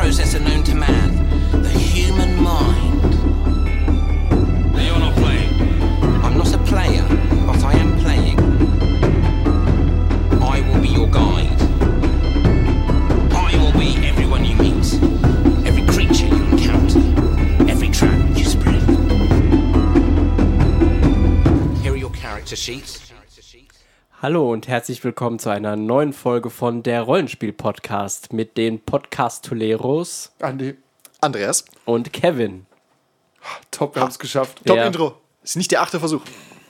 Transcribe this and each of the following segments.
process and no Hallo und herzlich willkommen zu einer neuen Folge von der Rollenspiel-Podcast mit den Podcast-Toleros Andi. Andreas. und Kevin. Top, wir haben es geschafft. Top Ja. Intro. Ist nicht der achte Versuch.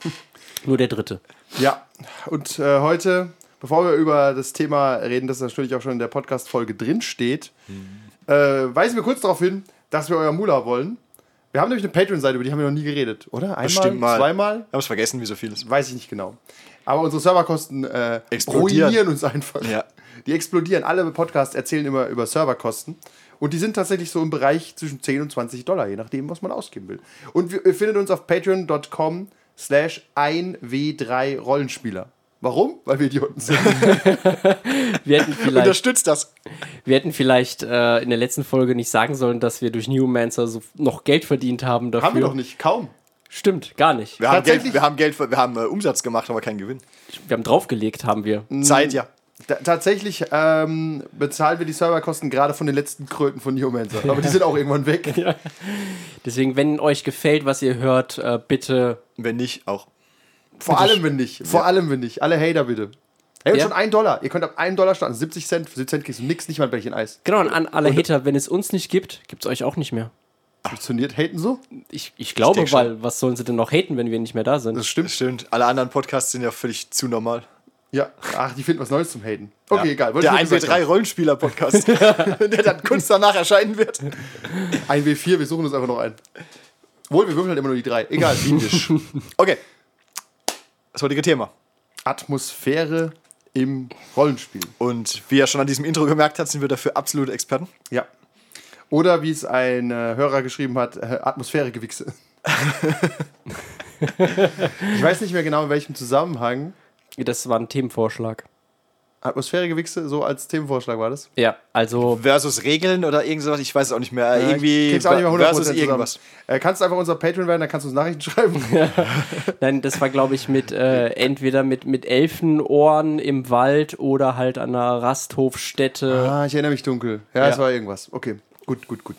Nur der dritte. Ja, und äh, heute, bevor wir über das Thema reden, das natürlich auch schon in der Podcast-Folge drin steht, äh, weisen wir kurz darauf hin, dass wir euer Mula wollen. Wir haben nämlich eine Patreon-Seite, über die haben wir noch nie geredet, oder? Einmal, Bestimmt mal. zweimal? Wir haben es vergessen, wie so vieles. Weiß ich nicht genau. Aber unsere Serverkosten äh, Explodieren. ruinieren uns einfach. Ja. Die explodieren. Alle Podcasts erzählen immer über Serverkosten. Und die sind tatsächlich so im Bereich zwischen 10 und 20 Dollar, je nachdem, was man ausgeben will. Und wir- ihr findet uns auf patreon.com slash 1w3 Rollenspieler. Warum? Weil wir Idioten sind. Wir hätten vielleicht, Unterstützt das. wir hätten vielleicht äh, in der letzten Folge nicht sagen sollen, dass wir durch Newmancer so noch Geld verdient haben dafür. Haben wir doch nicht. Kaum. Stimmt, gar nicht. Wir haben Geld, wir haben, Geld, wir haben äh, Umsatz gemacht, aber keinen Gewinn. Wir haben draufgelegt, haben wir. Zeit, ja. Da, tatsächlich ähm, bezahlen wir die Serverkosten gerade von den letzten Kröten von Neomancer. Aber die sind auch irgendwann weg. Deswegen, wenn euch gefällt, was ihr hört, äh, bitte. Wenn nicht, auch. Vor allem, wenn nicht. Vor allem, wenn nicht. Alle Hater bitte. Hey, und Ja. schon ein Dollar. Ihr könnt ab einem Dollar starten. 70 Cent. Für 70 Cent kriegst du nix, nicht mal ein Bällchen Eis. Genau, und an alle Hater, wenn es uns nicht gibt, gibt es euch auch nicht mehr. Funktioniert Haten so? Ich, ich glaube, schon. weil was sollen sie denn noch haten, wenn wir nicht mehr da sind? Das stimmt. Stimmt. Alle anderen Podcasts sind ja völlig zu normal. Ja. Ach, die finden was Neues zum Haten. Okay, ja. egal. Der ich nur gesagt 1W3 Rollenspieler-Podcast, der dann kurz danach erscheinen wird. haben. Ein W4, wir suchen uns einfach noch ein. Wohl, wir würfeln halt immer nur die drei. Egal. Windisch. Okay. Das heutige Thema. Atmosphäre im Rollenspiel. Und wie er schon an diesem Intro gemerkt hat, sind wir dafür absolute Experten. Ja. Oder wie es ein äh, Hörer geschrieben hat, äh, Atmosphäre-Gewichse. ich weiß nicht mehr genau, in welchem Zusammenhang. Das war ein Themenvorschlag. Atmosphäre-Gewichse, so als Themenvorschlag war das. Ja, also Versus Regeln oder irgendwas, ich weiß es auch nicht mehr. Irgendwie Kriegst auch nicht mehr 100% versus zusammen. irgendwas. Äh, kannst du einfach unser Patreon werden, dann kannst du uns Nachrichten schreiben. Nein, das war, glaube ich, mit äh, entweder mit, mit Elfenohren im Wald oder halt an einer Rasthofstätte. ah, ich erinnere mich dunkel. Ja, es Ja. war irgendwas. Okay, gut, gut, gut.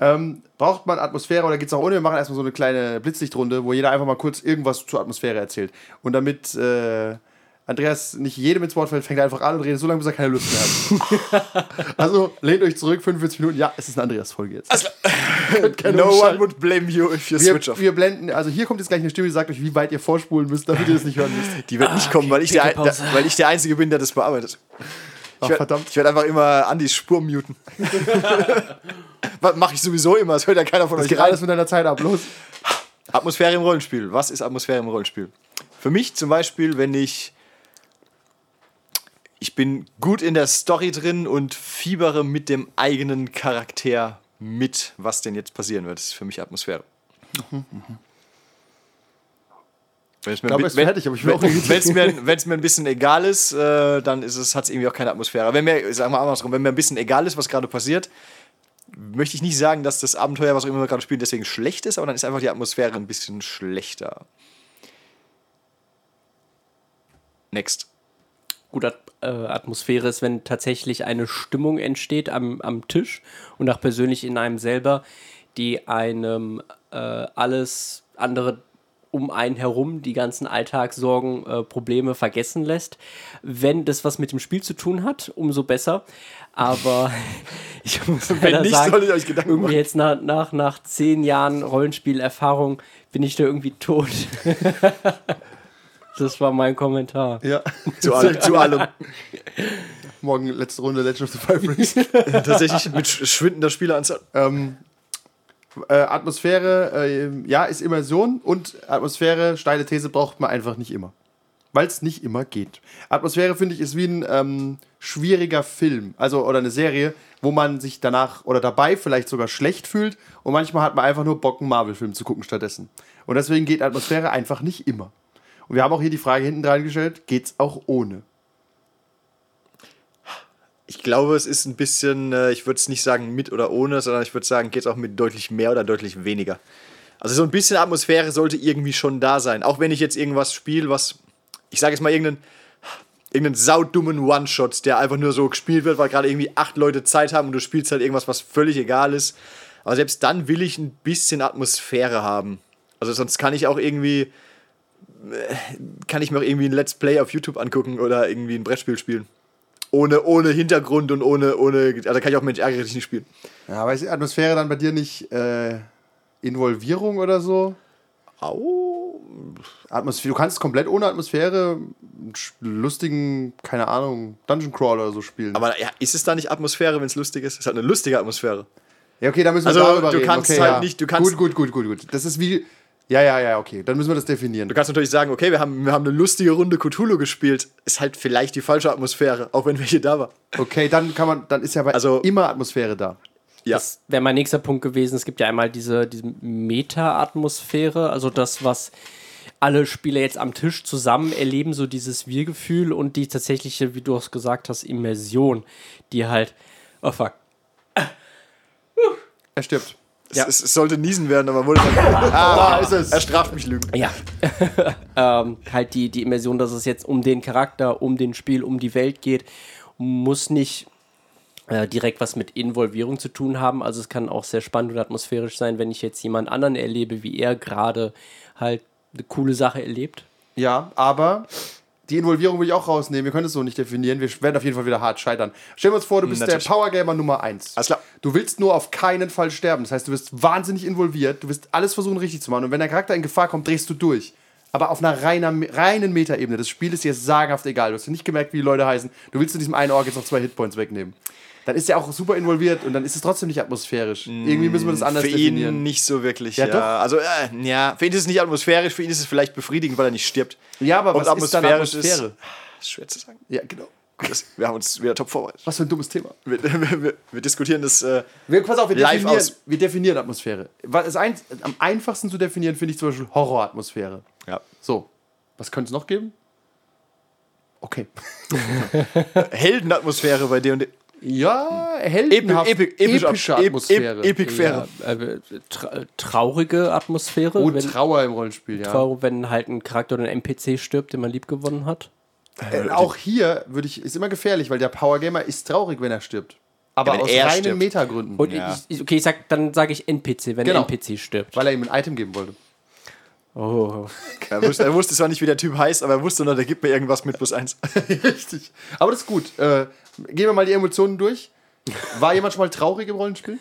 Ähm, braucht man Atmosphäre oder geht es auch ohne? Wir machen erstmal so eine kleine Blitzlichtrunde, wo jeder einfach mal kurz irgendwas zur Atmosphäre erzählt. Und damit äh, Andreas nicht jedem ins Wort fällt, fängt er einfach an und redet so lange, bis er keine Lust mehr hat. also lehnt euch zurück, 45 Minuten. Ja, es ist eine Andreas-Folge jetzt. Gerne No one would blame you if you wir, switch off. wir blenden, also hier kommt jetzt gleich eine Stimme, die sagt euch, wie weit ihr vorspulen müsst, damit ihr das nicht hören müsst. Die wird nicht kommen, weil ich, der, der, weil ich der Einzige bin, der das bearbeitet. Ach, Ich werd- verdammt. Ich werde einfach immer Andys Spur muten. Was mache ich sowieso immer, das hört ja keiner von Das euch geht rein. alles mit deiner Zeit ab, los. Atmosphäre im Rollenspiel. Was ist Atmosphäre im Rollenspiel? Für mich zum Beispiel, wenn ich. Ich bin gut in der Story drin und fiebere mit dem eigenen Charakter mit, was denn jetzt passieren wird. Das ist für mich Atmosphäre. Wenn es mir, glaube, ein wenn- fertig, aber ich will auch wenn- mir, wenn's mir ein bisschen egal ist, äh, dann ist es, hat es irgendwie auch keine Atmosphäre. Wenn mir, sagen wir andersrum, wenn mir ein bisschen egal ist, was gerade passiert, möchte ich nicht sagen, dass das Abenteuer, was auch immer wir gerade spielen, deswegen schlecht ist, aber dann ist einfach die Atmosphäre ein bisschen schlechter. Next. Gut, At äh, Atmosphäre ist, wenn tatsächlich eine Stimmung entsteht am, am Tisch und auch persönlich in einem selber, die einem äh, alles andere um einen herum, die ganzen Alltagssorgen, äh, Probleme vergessen lässt. Wenn das was mit dem Spiel zu tun hat, umso besser. Aber ich muss leider nicht, sagen, soll ich euch Gedanken irgendwie machen. jetzt nach, nach, nach zehn Jahren Rollenspielerfahrung bin ich da irgendwie tot. das war mein Kommentar. Ja. Zu, allem, zu allem. Morgen letzte Runde Legend of the Five Rings. Tatsächlich mit sch- schwindender Spieleranzahl. ähm, äh, Atmosphäre, äh, ja, ist Immersion und Atmosphäre, steile These, braucht man einfach nicht immer. Weil es nicht immer geht. Atmosphäre, finde ich, ist wie ein ähm, schwieriger Film, also oder eine Serie, wo man sich danach oder dabei vielleicht sogar schlecht fühlt und manchmal hat man einfach nur Bock, einen Marvel-Film zu gucken stattdessen. Und deswegen geht Atmosphäre einfach nicht immer. Und wir haben auch hier die Frage hinten dran gestellt, geht's auch ohne? Ich glaube, es ist ein bisschen, äh, ich würde es nicht sagen mit oder ohne, sondern ich würde sagen, geht es auch mit deutlich mehr oder deutlich weniger. Also so ein bisschen Atmosphäre sollte irgendwie schon da sein. Auch wenn ich jetzt irgendwas spiele, was, ich sage jetzt mal irgendeinen, irgendeinen saudummen One-Shot, der einfach nur so gespielt wird, weil gerade irgendwie acht Leute Zeit haben und du spielst halt irgendwas, was völlig egal ist. Aber selbst dann will ich ein bisschen Atmosphäre haben. Also sonst kann ich auch irgendwie, äh, kann ich mir auch irgendwie ein Let's Play auf YouTube angucken oder irgendwie ein Brettspiel spielen. Ohne, ohne Hintergrund und ohne, ohne, also kann ich auch Mensch ärgere dich nicht spielen. Ja, aber ist Atmosphäre dann bei dir nicht äh, Involvierung oder so? Au. Atmosphäre, du kannst komplett ohne Atmosphäre einen lustigen, keine Ahnung, Dungeon Crawler oder so spielen. Aber ja, ist es da nicht Atmosphäre, wenn es lustig ist? Es halt eine lustige Atmosphäre. ja, okay, da müssen wir Also, darüber du reden. kannst okay, halt ja. nicht- du kannst- Gut, gut, gut, gut, gut. Das ist wie. Ja, ja, ja, okay. Dann müssen wir das definieren. Du kannst natürlich sagen, okay, wir haben, wir haben eine lustige Runde Cthulhu gespielt. Ist halt vielleicht die falsche Atmosphäre, auch wenn welche da war. Okay, dann kann man, dann ist ja bei Also- immer Atmosphäre da. Ja. Das wäre mein nächster Punkt gewesen. Es gibt ja einmal diese, diese Meta-Atmosphäre, also das, was alle Spieler jetzt am Tisch zusammen erleben, so dieses Wir-Gefühl und die tatsächliche, wie du auch gesagt hast, Immersion, die halt, oh fuck, Er stirbt. Es, es, es sollte niesen werden, aber wurde dann. Ah, da ist es. Er straft mich Lügen. Ja. ähm, halt die, die Immersion, dass es jetzt um den Charakter, um den Spiel, um die Welt geht, muss nicht äh, direkt was mit Involvierung zu tun haben. Also es kann auch sehr spannend und atmosphärisch sein, wenn ich jetzt jemand anderen erlebe, wie er gerade halt eine coole Sache erlebt. Ja, aber die Involvierung will ich auch rausnehmen. Wir können es so nicht definieren. Wir werden auf jeden Fall wieder hart scheitern. Stellen wir uns vor, du bist Natürlich. der Powergamer Nummer 1. Alles klar. Du willst nur auf keinen Fall sterben. Das heißt, du wirst wahnsinnig involviert. Du wirst alles versuchen, richtig zu machen. Und wenn der Charakter in Gefahr kommt, drehst du durch. Aber auf einer reiner, reinen Metaebene. Das Spiel ist dir sagenhaft egal. Du hast nicht gemerkt, wie die Leute heißen. Du willst in diesem einen Org jetzt noch zwei Hitpoints wegnehmen. Dann ist er auch super involviert und dann ist es trotzdem nicht atmosphärisch. Irgendwie müssen wir das anders Für definieren. ihn nicht so wirklich. Ja, Ja, doch. Also, äh, ja, für ihn ist es nicht atmosphärisch, für ihn ist es vielleicht befriedigend, weil er nicht stirbt. Ja, aber Und was ist dann Atmosphäre? Ist schwer zu sagen. Ja, genau. Das, wir haben uns wieder top vorbereitet. Was für ein dummes Thema. Wir, wir, wir, wir diskutieren das. Äh, Wir, pass auf, wir Live definieren, aus. wir definieren Atmosphäre. Was ist ein, am einfachsten zu definieren, finde ich zum Beispiel Horroratmosphäre. ja. So, was könnte es noch geben? Okay. Heldenatmosphäre bei D&D. Ja, heldenhaft, epi- episch- epische ep- Atmosphäre. ep- Epicfäre. Ja, äh, tra traurige Atmosphäre. oh, wenn, Trauer im Rollenspiel, ja. Trauer, wenn halt ein Charakter oder ein NPC stirbt, den man lieb gewonnen hat. Äh, auch hier würde ich, ist immer gefährlich, weil der Powergamer ist traurig, wenn er stirbt. Aber Ja, aus reinen stirbt. Metagründen. Und Ja. ich, okay, ich sag, dann sage ich NPC, wenn Genau. ein NPC stirbt. weil er ihm ein Item geben wollte. Oh. Er wusste, er wusste zwar nicht, wie der Typ heißt, aber er wusste nur, der gibt mir irgendwas mit plus eins. Richtig. Aber das ist gut. Äh, gehen wir mal die Emotionen durch. War jemand schon mal traurig im Rollenspiel?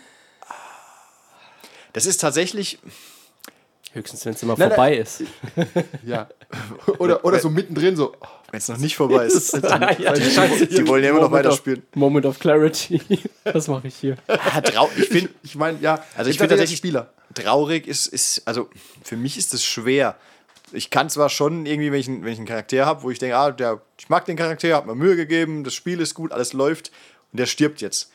Das ist tatsächlich. Höchstens, wenn es immer Nein, vorbei ist. Ja. Oder, oder so mittendrin so. Wenn es noch nicht vorbei ist. ja, die wollen ja immer noch weiterspielen. Of, Moment of Clarity. Was mache ich hier? Ah, trau ich finde, Ich meine, ja. Also ich ist finde tatsächlich tatsächlich traurig ist, ist, also für mich ist es schwer. Ich kann zwar schon irgendwie, wenn ich, einen- wenn ich einen Charakter habe, wo ich denke, ah, der, ich mag den Charakter, hab mir Mühe gegeben, das Spiel ist gut, alles läuft und der stirbt jetzt.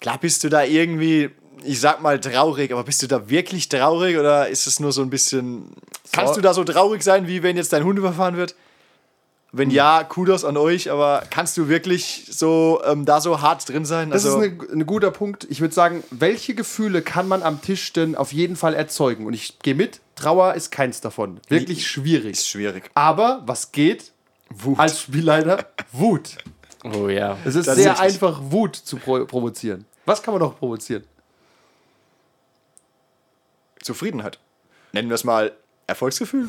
Klar bist du da irgendwie, ich sag mal traurig, aber bist du da wirklich traurig oder ist es nur so ein bisschen. Kannst du da so traurig sein, wie wenn jetzt dein Hund überfahren wird? Wenn ja, Kudos an euch, aber kannst du wirklich so ähm, da so hart drin sein? Das also, ist ein, ein guter Punkt. Ich würde sagen, welche Gefühle kann man am Tisch denn auf jeden Fall erzeugen? Und ich gehe mit, Trauer ist keins davon. Wirklich schwierig. ist schwierig. Aber was geht? Wut. Als Spielleiter? Wut. Oh ja. Es ist Das sehr ist einfach, Wut zu pro provozieren. Was kann man noch provozieren? Zufriedenheit. Nennen wir es mal Erfolgsgefühl.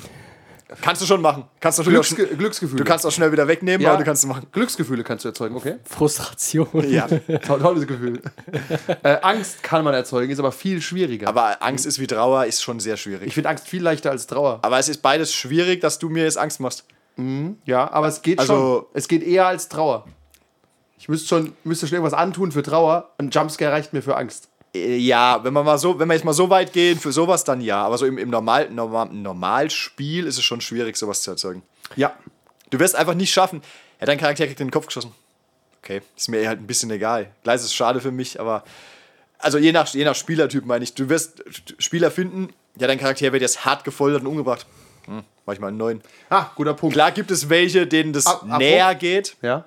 Kannst du schon machen. Kannst du, Glücksge schn- Glücksgefühle. du kannst auch schnell wieder wegnehmen, Ja. aber du kannst es machen. Glücksgefühle kannst du erzeugen, okay? Frustration. Ja. To- Tolles Gefühl. äh, Angst kann man erzeugen, ist aber viel schwieriger. Aber Angst ist wie Trauer, ist schon sehr schwierig. ich finde Angst viel leichter als Trauer. aber es ist beides schwierig, dass du mir jetzt Angst machst. Ja, aber es geht Also- schon. Es geht eher als Trauer. Ich müsste schon, müsste schon irgendwas antun für Trauer. Ein Jumpscare reicht mir für Angst. Äh, Ja, wenn man mal so, wenn wir jetzt mal so weit gehen, für sowas dann ja. Aber so im, im Normal, Normal, Normalspiel ist es schon schwierig, sowas zu erzeugen. Ja. Du wirst einfach nicht schaffen. Ja, dein Charakter kriegt in den Kopf geschossen. Okay, ist mir halt ein bisschen egal. Klar ist es schade für mich, aber. Also je nach, je nach Spielertyp meine ich. Du wirst Spieler finden, ja, dein Charakter wird jetzt hart gefoltert und umgebracht. Hm, manchmal einen neuen. Ah, guter Punkt. Klar gibt es welche, denen das Ab- ab- näher geht. Ja.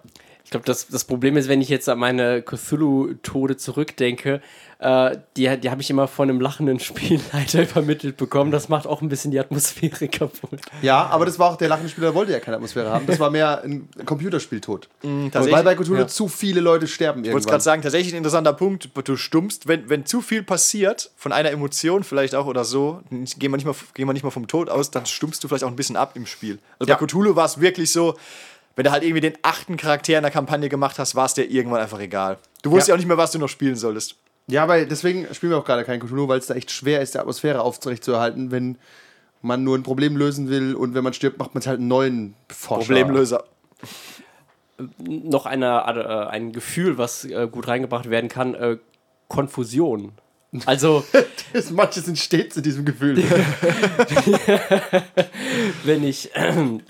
Glaube, das, das Problem ist, wenn ich jetzt an meine Cthulhu-Tode zurückdenke, äh, die, die habe ich immer von einem lachenden Spielleiter übermittelt bekommen. Das macht auch ein bisschen die Atmosphäre kaputt. Ja, aber das war auch der lachende Spieler, wollte ja keine Atmosphäre haben. Das war mehr ein Computerspieltod. tatsächlich, Weil bei Cthulhu ja. zu viele Leute sterben Ich wollte gerade sagen, tatsächlich ein interessanter Punkt. Du stummst, wenn, wenn zu viel passiert, von einer Emotion vielleicht auch oder so, gehen wir nicht mal, gehen wir nicht mal vom Tod aus, dann stummst du vielleicht auch ein bisschen ab im Spiel. Also Ja. bei Cthulhu war es wirklich so, wenn du halt irgendwie den achten Charakter in der Kampagne gemacht hast, war es dir irgendwann einfach egal. Du wusstest Ja. ja auch nicht mehr, was du noch spielen solltest. Ja, weil deswegen spielen wir auch gerade kein Cthulhu, weil es da echt schwer ist, die Atmosphäre aufrechtzuerhalten, wenn man nur ein Problem lösen will und wenn man stirbt, macht man halt einen neuen Forscher. Problemlöser. Noch eine, äh, ein Gefühl, was äh, gut reingebracht werden kann, äh, Konfusion. Also, Das- Manche sind stets in diesem Gefühl. wenn ich,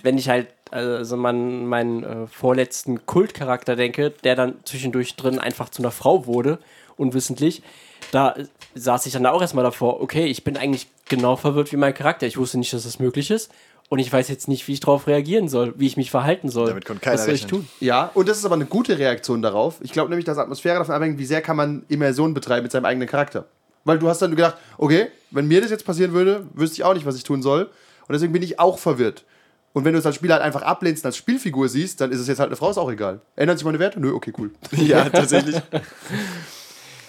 wenn ich halt also man, meinen äh, vorletzten Kultcharakter denke, der dann zwischendurch drin einfach zu einer Frau wurde, unwissentlich, da äh, saß ich dann auch erstmal davor, okay, ich bin eigentlich genau verwirrt wie mein Charakter. Ich wusste nicht, dass das möglich ist. Und ich weiß jetzt nicht, wie ich darauf reagieren soll, wie ich mich verhalten soll. Damit konnte keiner Was soll ich rechnen. tun? Ja, und das ist aber eine gute Reaktion darauf. Ich glaube nämlich, dass Atmosphäre davon abhängt, wie sehr kann man Immersion betreiben mit seinem eigenen Charakter. Weil du hast dann gedacht, okay, wenn mir das jetzt passieren würde, wüsste ich auch nicht, was ich tun soll. Und deswegen bin ich auch verwirrt. Und wenn du es als Spieler halt einfach ablehnst und als Spielfigur siehst, dann ist es jetzt halt eine Frau, ist auch egal. Ändern sich meine Werte? Nö, okay, cool. Ja, tatsächlich.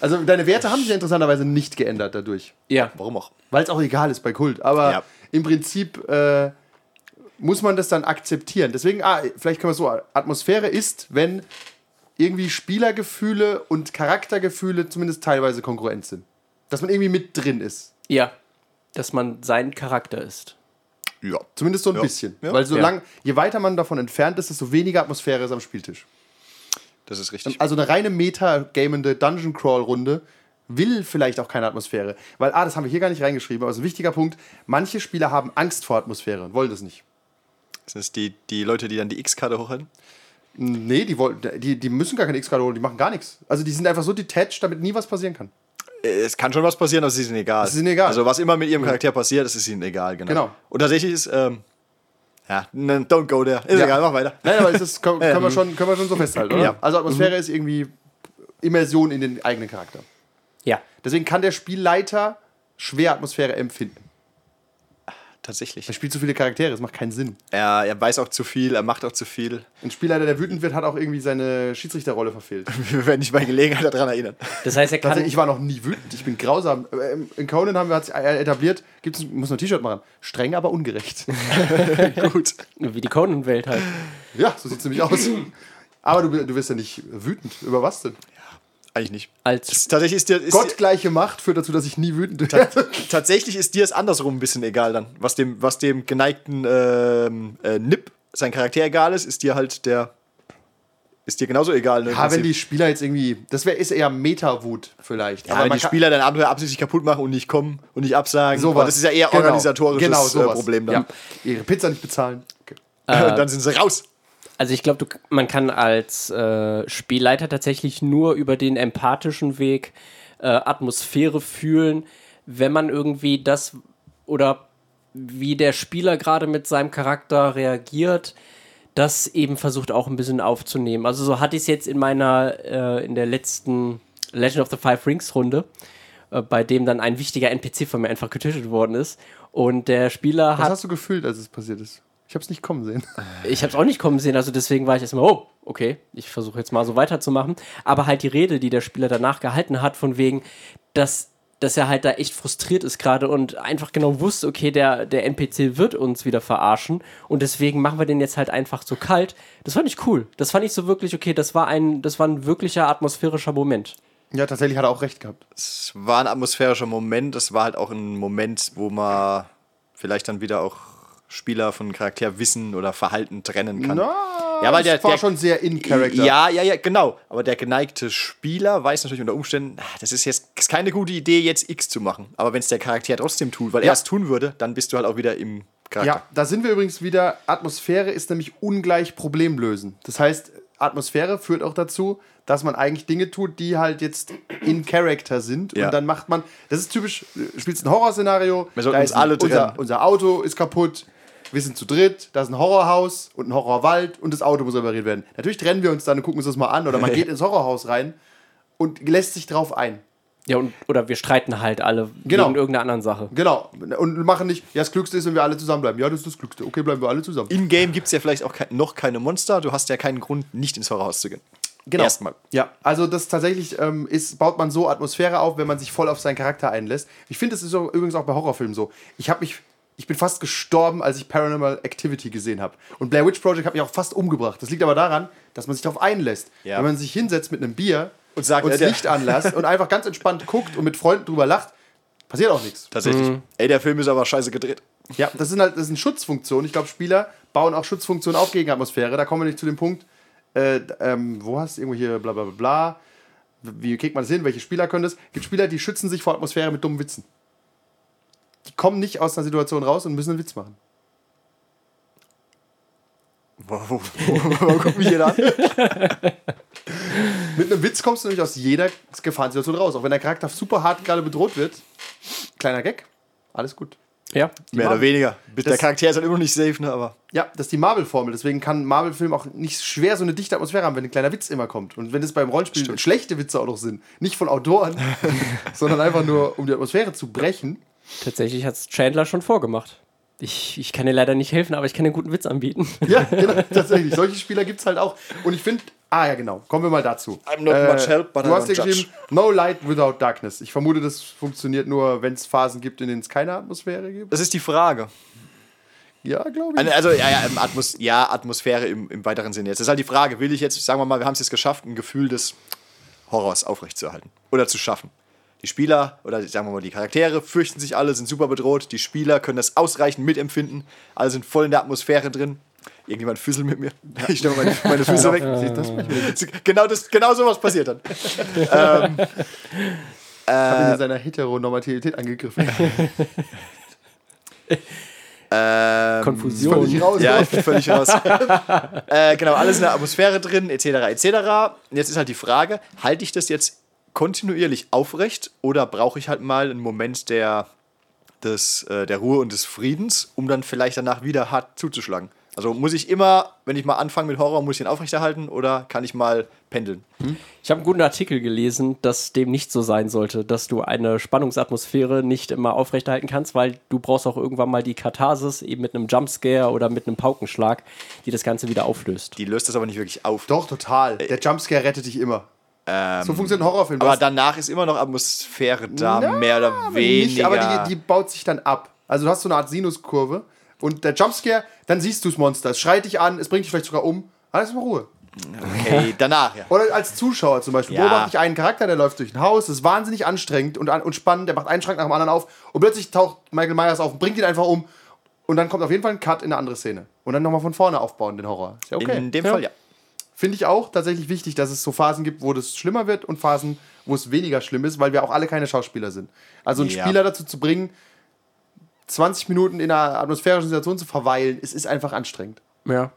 Also deine Werte haben sich ja interessanterweise nicht geändert dadurch. Ja. Warum auch? Weil es auch egal ist bei Kult. Aber Ja. im Prinzip äh, muss man das dann akzeptieren. Deswegen, ah, vielleicht können wir es so, Atmosphäre ist, wenn irgendwie Spielergefühle und Charaktergefühle zumindest teilweise kongruent sind. Dass man irgendwie mit drin ist. Ja. Dass man sein Charakter ist. Ja. Zumindest so ein Ja. bisschen. Ja. Weil so Ja. lang, je weiter man davon entfernt ist, desto weniger Atmosphäre ist am Spieltisch. Das ist richtig. Also eine reine meta-gamende Dungeon-Crawl-Runde will vielleicht auch keine Atmosphäre. Weil, ah, das haben wir hier gar nicht reingeschrieben, aber es ist ein wichtiger Punkt. Manche Spieler haben Angst vor Atmosphäre und wollen das nicht. Sind es die, die Leute, die dann die X-Karte hochhalten? Nee, die, wollen, die, die müssen gar keine X-Karte holen, die machen gar nichts. Also die sind einfach so detached, damit nie was passieren kann. Äh, Es kann schon was passieren, aber es ist ihnen egal. Es ist ihnen egal. Also was immer mit ihrem Charakter passiert, das ist ihnen egal, genau. Genau. Und tatsächlich ist, ähm, ja, n- don't go there. Ist Ja. egal, mach weiter. Nein, aber das ist, können, können, wir schon, können wir schon so festhalten, oder? Ja. Also Atmosphäre ist irgendwie Immersion in den eigenen Charakter. Ja. Deswegen kann der Spielleiter schwer Atmosphäre empfinden. Tatsächlich. Er spielt zu viele Charaktere, das macht keinen Sinn. Er, er weiß auch zu viel, er macht auch zu viel. Ein Spielleiter, der wütend wird, hat auch irgendwie seine Schiedsrichterrolle verfehlt. Wir werden nicht bei Gelegenheit daran erinnern. Das heißt, er kann. Ich war noch nie wütend, ich bin grausam. Ähm, In Conan haben wir etabliert, gibt's, muss man ein T-Shirt machen. Streng, aber ungerecht. Gut. Wie die Conan-Welt halt. ja, so sieht es nämlich aus. Aber du, du wirst ja nicht wütend. Über was denn? Eigentlich nicht. Als Es- Tatsächlich ist dir, ist Gottgleiche Macht führt dazu, dass ich nie wütend werde. tatsächlich ist dir es andersrum ein bisschen egal dann. Was dem, was dem geneigten ähm, äh, Nip sein Charakter egal ist, ist dir halt der. Ist dir genauso egal. Ne, Ja, wenn die Spieler jetzt irgendwie. Das wär, ist eher Meta-Wut vielleicht. ja, wenn man die Spieler dein Abenteuer absichtlich kaputt machen und nicht kommen und nicht absagen. sowas. aber das ist ja eher Genau. organisatorisches genau, äh, sowas. Problem dann. Ja. Ihre Pizza nicht bezahlen. Okay. dann sind sie raus. Also ich glaube, man kann als äh, Spielleiter tatsächlich nur über den empathischen Weg äh, Atmosphäre fühlen, wenn man irgendwie das oder wie der Spieler gerade mit seinem Charakter reagiert, das eben versucht auch ein bisschen aufzunehmen. Also so hatte ich es jetzt in meiner, äh, in der letzten Legend of the Five Rings Runde, äh, bei dem dann ein wichtiger NPC von mir einfach getötet worden ist. Und der Spieler Was hat hast du gefühlt, als es passiert ist? Ich habe es nicht kommen sehen. ich habe es auch nicht kommen sehen, also deswegen war ich erstmal, oh, okay, ich versuche jetzt mal so weiterzumachen. Aber halt die Rede, die der Spieler danach gehalten hat, von wegen, dass, dass er halt da echt frustriert ist gerade und einfach genau wusste, okay, der, der NPC wird uns wieder verarschen und deswegen machen wir den jetzt halt einfach so kalt. Das fand ich cool. Das fand ich so wirklich, okay, das war ein, das war ein wirklicher atmosphärischer Moment. Ja, tatsächlich hat er auch recht gehabt. Es war ein atmosphärischer Moment. Es war halt auch ein Moment, wo man vielleicht dann wieder auch Spieler von Charakter Wissen oder Verhalten trennen kann. Na, Ja, weil der- das war der- schon sehr in Character. Ja, ja, ja, genau. Aber der geneigte Spieler weiß natürlich unter Umständen, ah, das ist jetzt ist keine gute Idee, jetzt X zu machen. Aber wenn es der Charakter trotzdem tut, weil Ja. er es tun würde, dann bist du halt auch wieder im Charakter. Ja, da sind wir übrigens wieder. Atmosphäre ist nämlich ungleich Problemlösen. Das heißt, Atmosphäre führt auch dazu, dass man eigentlich Dinge tut, die halt jetzt in Character sind. Ja. Und dann macht man. Das ist typisch, du spielst ein Horrorszenario. Wir sollten uns alle unser, trennen. unser Auto ist kaputt. Wir sind zu dritt, da ist ein Horrorhaus und ein Horrorwald und das Auto muss repariert werden. Natürlich trennen wir uns dann und gucken uns das mal an oder man geht ins Horrorhaus rein und lässt sich drauf ein. Ja, und, oder wir streiten halt alle Genau. wegen irgendeiner anderen Sache. Genau. Und machen nicht, ja, das Klügste ist, wenn wir alle zusammenbleiben. Ja, das ist das Klügste. Okay, bleiben wir alle zusammen. In-game gibt es ja vielleicht auch kein, noch keine Monster. Du hast ja keinen Grund, nicht ins Horrorhaus zu gehen. Genau. Erstmal. Ja, also das tatsächlich ähm, ist, baut man so Atmosphäre auf, wenn man sich voll auf seinen Charakter einlässt. Ich finde, das ist auch, übrigens auch bei Horrorfilmen so. Ich habe mich, ich bin fast gestorben, als ich Paranormal Activity gesehen habe. Und Blair Witch Project hat mich auch fast umgebracht. Das liegt aber daran, dass man sich darauf einlässt. Ja. Wenn man sich hinsetzt mit einem Bier Und sagt, das äh, der- Licht anlässt und einfach ganz entspannt guckt und mit Freunden drüber lacht, passiert auch nichts. Tatsächlich. Ey, der Film ist aber scheiße gedreht. Ja, das sind halt das sind Schutzfunktionen. Ich glaube, Spieler bauen auch Schutzfunktionen auf gegen Atmosphäre. Da kommen wir nicht zu dem Punkt, äh, ähm, wo hast du irgendwo hier bla bla bla bla. Wie kriegt man das hin? Welche Spieler können das? Es gibt Spieler, die schützen sich vor Atmosphäre mit dummen Witzen. Die kommen nicht aus einer Situation raus und müssen einen Witz machen. Wo, wo, wo, wo guckt mich jeder an? Mit einem Witz kommst du nämlich aus jeder Gefahrensituation raus. Auch wenn der Charakter super hart gerade bedroht wird. Kleiner Gag, alles gut. Ja. Mehr oder weniger. Der Das- Charakter ist halt immer noch nicht safe, ne? Aber Ja, das ist die Marvel-Formel. Deswegen kann Marvel-Film auch nicht schwer so eine dichte Atmosphäre haben, wenn ein kleiner Witz immer kommt. Und wenn es beim Rollenspiel schlechte Witze auch noch sind, nicht von Autoren, sondern einfach nur, um die Atmosphäre zu brechen. Tatsächlich hat es Chandler schon vorgemacht. Ich, ich kann dir leider nicht helfen, aber ich kann einen guten Witz anbieten. Ja, genau, tatsächlich. Solche Spieler gibt es halt auch. Und ich finde, ah ja, genau, kommen wir mal dazu. Äh, I'm not much help, but du I hast ja geschrieben, no light without darkness. Ich vermute, das funktioniert nur, wenn es Phasen gibt, in denen es keine Atmosphäre gibt. das ist die Frage. Ja, glaube ich. Also, ja, ja, Atmos ja Atmosphäre im, im weiteren Sinne jetzt. Das ist halt die Frage, will ich jetzt, sagen wir mal, wir haben es jetzt geschafft, ein Gefühl des Horrors aufrechtzuerhalten oder zu schaffen. Die Spieler oder sagen wir mal die Charaktere fürchten sich alle, sind super bedroht. Die Spieler können das ausreichend mitempfinden. Alle sind voll in der Atmosphäre drin. Irgendjemand füßelt mit mir. Ich stelle meine, meine Füße weg. Genau, das, genau sowas passiert dann. Hab ihn in seiner Heteronormativität angegriffen. Konfusion. Völlig raus. Ja, ich bin völlig raus. äh, genau, alles in der Atmosphäre drin, etc. etc. Und Jetzt ist halt die Frage, halte ich das jetzt kontinuierlich aufrecht oder brauche ich halt mal einen Moment der, des, äh, der Ruhe und des Friedens, um dann vielleicht danach wieder hart zuzuschlagen? Also muss ich immer, wenn ich mal anfange mit Horror, muss ich ihn aufrechterhalten oder kann ich mal pendeln? Ich habe einen guten Artikel gelesen, dass dem nicht so sein sollte, dass du eine Spannungsatmosphäre nicht immer aufrechterhalten kannst, weil du brauchst auch irgendwann mal die Katharsis eben mit einem Jumpscare oder mit einem Paukenschlag, die das Ganze wieder auflöst. Die löst das aber nicht wirklich auf. Doch, total. Der Jumpscare rettet dich immer. So funktioniert ein Horrorfilm. Aber danach ist immer noch Atmosphäre da, Na, mehr oder weniger. Nicht, aber die, die baut sich dann ab. Also du hast so eine Art Sinuskurve und der Jumpscare, dann siehst du das Monster. Es schreit dich an, es bringt dich vielleicht sogar um. Alles in Ruhe. okay, danach, ja. Oder als Zuschauer zum Beispiel. Ja. Beobachte ich einen Charakter, der läuft durch ein Haus, ist wahnsinnig anstrengend und, und spannend, der macht einen Schrank nach dem anderen auf und plötzlich taucht Michael Myers auf und bringt ihn einfach um. Und dann kommt auf jeden Fall ein Cut in eine andere Szene. Und dann nochmal von vorne aufbauen, den Horror. Ist ja okay. In dem Fall ja. Finde ich auch tatsächlich wichtig, dass es so Phasen gibt, wo das schlimmer wird und Phasen, wo es weniger schlimm ist, weil wir auch alle keine Schauspieler sind. Also einen Ja. Spieler dazu zu bringen, 20 Minuten in einer atmosphärischen Situation zu verweilen, es ist einfach anstrengend. Ja.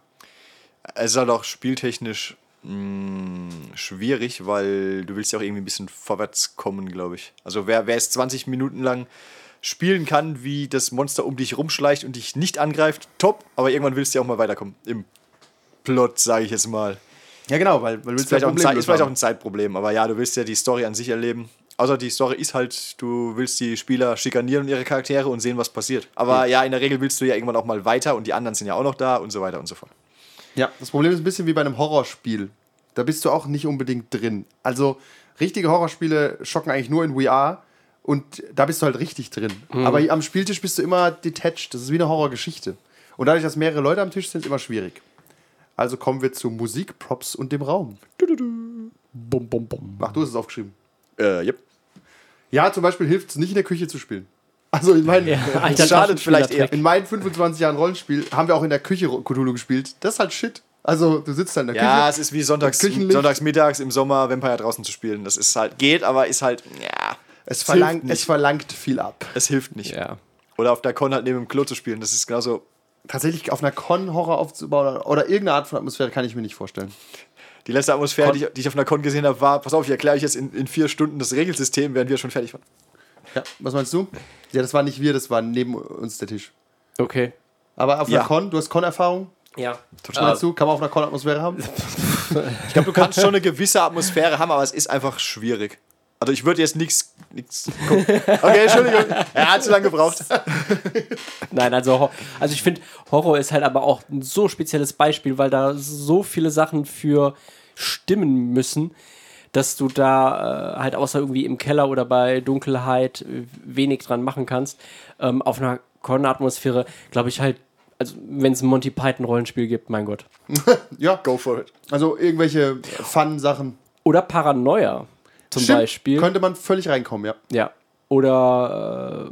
Es ist halt auch spieltechnisch mh, schwierig, weil du willst ja auch irgendwie ein bisschen vorwärts kommen, glaube ich. Also wer, wer es 20 Minuten lang spielen kann, wie das Monster um dich rumschleicht und dich nicht angreift, top, aber irgendwann willst du ja auch mal weiterkommen. Im Plot, sage ich jetzt mal. Ja, genau, weil, weil du Ist vielleicht, auch ein, Zeit, ist vielleicht auch ein Zeitproblem, aber ja, du willst ja die Story an sich erleben. Außer die Story ist halt, du willst die Spieler schikanieren und ihre Charaktere und sehen, was passiert. Aber ja, in der Regel willst du ja irgendwann auch mal weiter und die anderen sind ja auch noch da und so weiter und so fort. Ja, das Problem ist ein bisschen wie bei einem Horrorspiel. Da bist du auch nicht unbedingt drin. Also, richtige Horrorspiele schocken eigentlich nur in VR und da bist du halt richtig drin. Aber am Spieltisch bist du immer detached. Das ist wie eine Horrorgeschichte. Und dadurch, dass mehrere Leute am Tisch sind, ist immer schwierig. Also kommen wir zu Musik, Props und dem Raum. Bum, bum, bum. Ach, du hast es aufgeschrieben. Äh, yep. Ja, zum Beispiel hilft es nicht in der Küche zu spielen. Also in meinen, Alter, schadet vielleicht eher. in meinen 25 Jahren Rollenspiel haben wir auch in der Küche Cthulhu gespielt. Das ist halt Shit. Also du sitzt da in der Ja, Küche. es ist wie sonntags, sonntags mittags im Sommer Vampire draußen zu spielen. Das ist halt, geht, aber ist halt, ja, Es hilft verlangt, es verlangt viel ab. es hilft nicht. Ja. Oder auf der Con halt neben dem Klo zu spielen. Das ist genauso. Tatsächlich auf einer Con Horror aufzubauen oder, oder irgendeine Art von Atmosphäre kann ich mir nicht vorstellen. Die letzte Atmosphäre, die ich, die ich auf einer Con gesehen habe, war, pass auf, ich erkläre euch jetzt in, in vier Stunden das Regelsystem, während wir schon fertig waren. Ja, was meinst du? Ja, das war nicht wir, das war neben uns der Tisch. Okay. Aber auf Ja. einer Con, du hast Con-Erfahrung. Ja. Was meinst du? Kann man auf einer Con-Atmosphäre haben? Ich glaube, du kannst schon eine gewisse Atmosphäre haben, aber es ist einfach schwierig. Also ich würde jetzt nichts. Okay, Entschuldigung. Er hat zu lange gebraucht. Nein, also, also ich finde, Horror ist halt aber auch ein so spezielles Beispiel, weil da so viele Sachen für stimmen müssen, dass du da äh, halt außer irgendwie im Keller oder bei Dunkelheit äh, wenig dran machen kannst. Ähm, auf einer Con-Atmosphäre glaube ich halt, also wenn es ein Monty Python-Rollenspiel gibt, mein Gott. Ja, Go for it. also irgendwelche Fun-Sachen. Oder Paranoia zum Stimmt, Beispiel. Könnte man völlig reinkommen, ja. Ja. Oder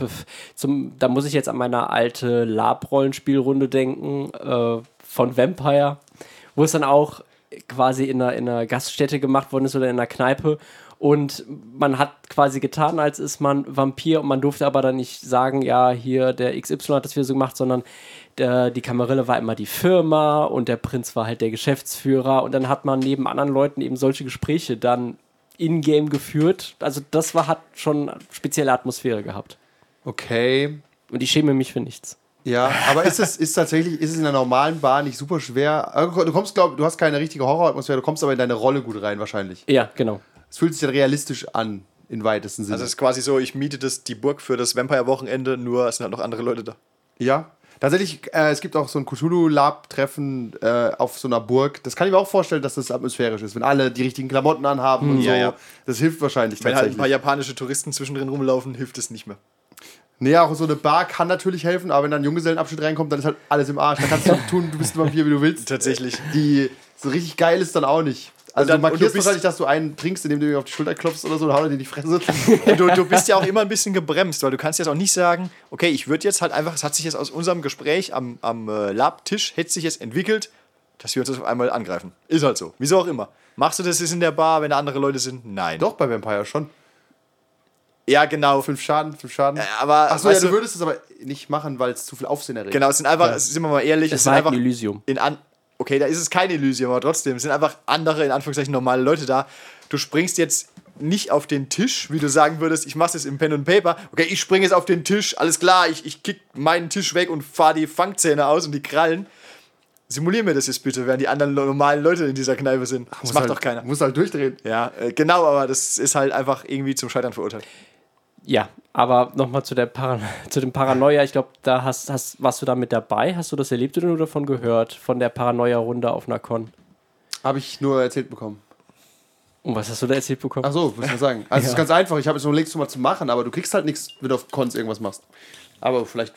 äh, zum, da muss ich jetzt an meine alte Lab-Rollenspielrunde denken, äh, von Vampire, wo es dann auch quasi in einer, in einer Gaststätte gemacht worden ist oder in einer Kneipe. Und man hat quasi getan, als ist man Vampir und man durfte aber dann nicht sagen, ja, hier der XY hat das wieder so gemacht, sondern der, die Kamarille war immer die Firma und der Prinz war halt der Geschäftsführer und dann hat man neben anderen Leuten eben solche Gespräche dann in-game geführt. Also das war, hat schon spezielle Atmosphäre gehabt. Okay. Und ich schäme mich für nichts. Ja, aber ist es ist tatsächlich, ist es in der normalen Bar nicht super schwer? Du kommst, glaub, du hast keine richtige Horroratmosphäre, du kommst aber in deine Rolle gut rein wahrscheinlich. Ja, genau. Es fühlt sich dann realistisch an, in weitesten Sinne. Also es ist quasi so, ich miete das, die Burg für das Vampire-Wochenende, nur es sind halt noch andere Leute da. ja. Tatsächlich, äh, es gibt auch so ein Cthulhu-Lab-Treffen äh, auf so einer Burg. Das kann ich mir auch vorstellen, dass das atmosphärisch ist, wenn alle die richtigen Klamotten anhaben und so. ja, ja. Das hilft wahrscheinlich Wenn halt ein paar tatsächlich. japanische Touristen zwischendrin rumlaufen, hilft es nicht mehr. Nee, auch so eine Bar kann natürlich helfen, aber wenn dann ein Junggesellenabschied reinkommt, dann ist halt alles im Arsch. Da kannst du tun, du bist ein Vampir, wie du willst. Tatsächlich. Die so richtig geil ist dann auch nicht. Also dann- du markierst wahrscheinlich, dass du einen trinkst, indem du ihm auf die Schulter klopfst oder so und haut er dir in die Fresse. Du, du bist ja auch immer ein bisschen gebremst, weil du kannst jetzt auch nicht sagen, okay, ich würde jetzt halt einfach, es hat sich jetzt aus unserem Gespräch am, am äh, Labtisch, hätte sich jetzt entwickelt, dass wir uns jetzt auf einmal angreifen. Ist halt so. Wieso auch immer. Machst du das jetzt in der Bar, wenn da andere Leute sind? Nein. Doch, bei Vampire schon. Ja, genau. Fünf Schaden, fünf Schaden. aber, Achso, ja, du würdest es aber nicht machen, weil es zu viel Aufsehen erregt. Genau, es sind einfach, sind wir mal ehrlich, es, Es sind halt einfach ein Elysium. in an okay, da ist es kein Elysium, aber trotzdem, es sind einfach andere, in Anführungszeichen normale Leute da. Du springst jetzt nicht auf den Tisch, wie du sagen würdest, ich mach's jetzt im Pen und Paper. Okay, ich springe jetzt auf den Tisch, alles klar, ich, ich kick meinen Tisch weg und fahr die Fangzähne aus und die Krallen. Simulier mir das jetzt bitte, während die anderen normalen Leute in dieser Kneipe sind. Das macht halt, doch keiner. Muss halt durchdrehen. Ja, äh, genau, aber das ist halt einfach irgendwie zum Scheitern verurteilt. Ja, aber nochmal zu, der Paran zu dem Paranoia. Ich glaube, da hast, hast, warst du da mit dabei. Hast du das erlebt oder nur davon gehört? Von der Paranoia-Runde auf Con. Habe ich nur erzählt bekommen. Und was hast du da erzählt bekommen? Ach so, muss man sagen. Also es ist ganz einfach. Ich habe jetzt überlegt, es mal zu machen, aber du kriegst halt nichts, wenn du auf Cons irgendwas machst. Aber vielleicht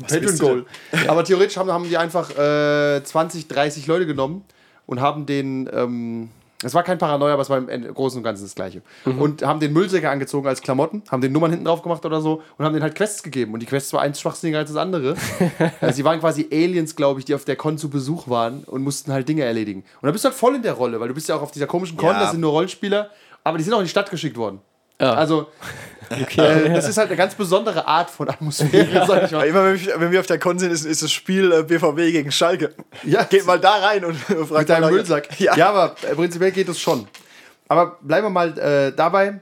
Patreon Goal. Aber theoretisch haben, haben die einfach äh, 20, 30 Leute genommen und haben den. Ähm, es war kein Paranoia, aber es war im Großen und Ganzen das Gleiche. Und haben den Müllsäcker angezogen als Klamotten, haben den Nummern hinten drauf gemacht oder so und haben den halt Quests gegeben. Und die Quests war eins schwachsinniger als das andere. also sie waren quasi Aliens, glaube ich, die auf der Con zu Besuch waren und mussten halt Dinge erledigen. Und da bist du halt voll in der Rolle, weil du bist ja auch auf dieser komischen Con, Ja. das sind nur Rollenspieler, aber die sind auch in die Stadt geschickt worden. Ja. Also, äh, das ist halt eine ganz besondere Art von Atmosphäre, sag ich mal. immer wenn wir, wenn wir auf der Con sind, ist, ist das Spiel äh, BVB gegen Schalke. Ja. Geht mal da rein und fragt Mit deinem. Müllsack. Ja. Ja. aber prinzipiell geht es schon. Aber bleiben wir mal äh, dabei.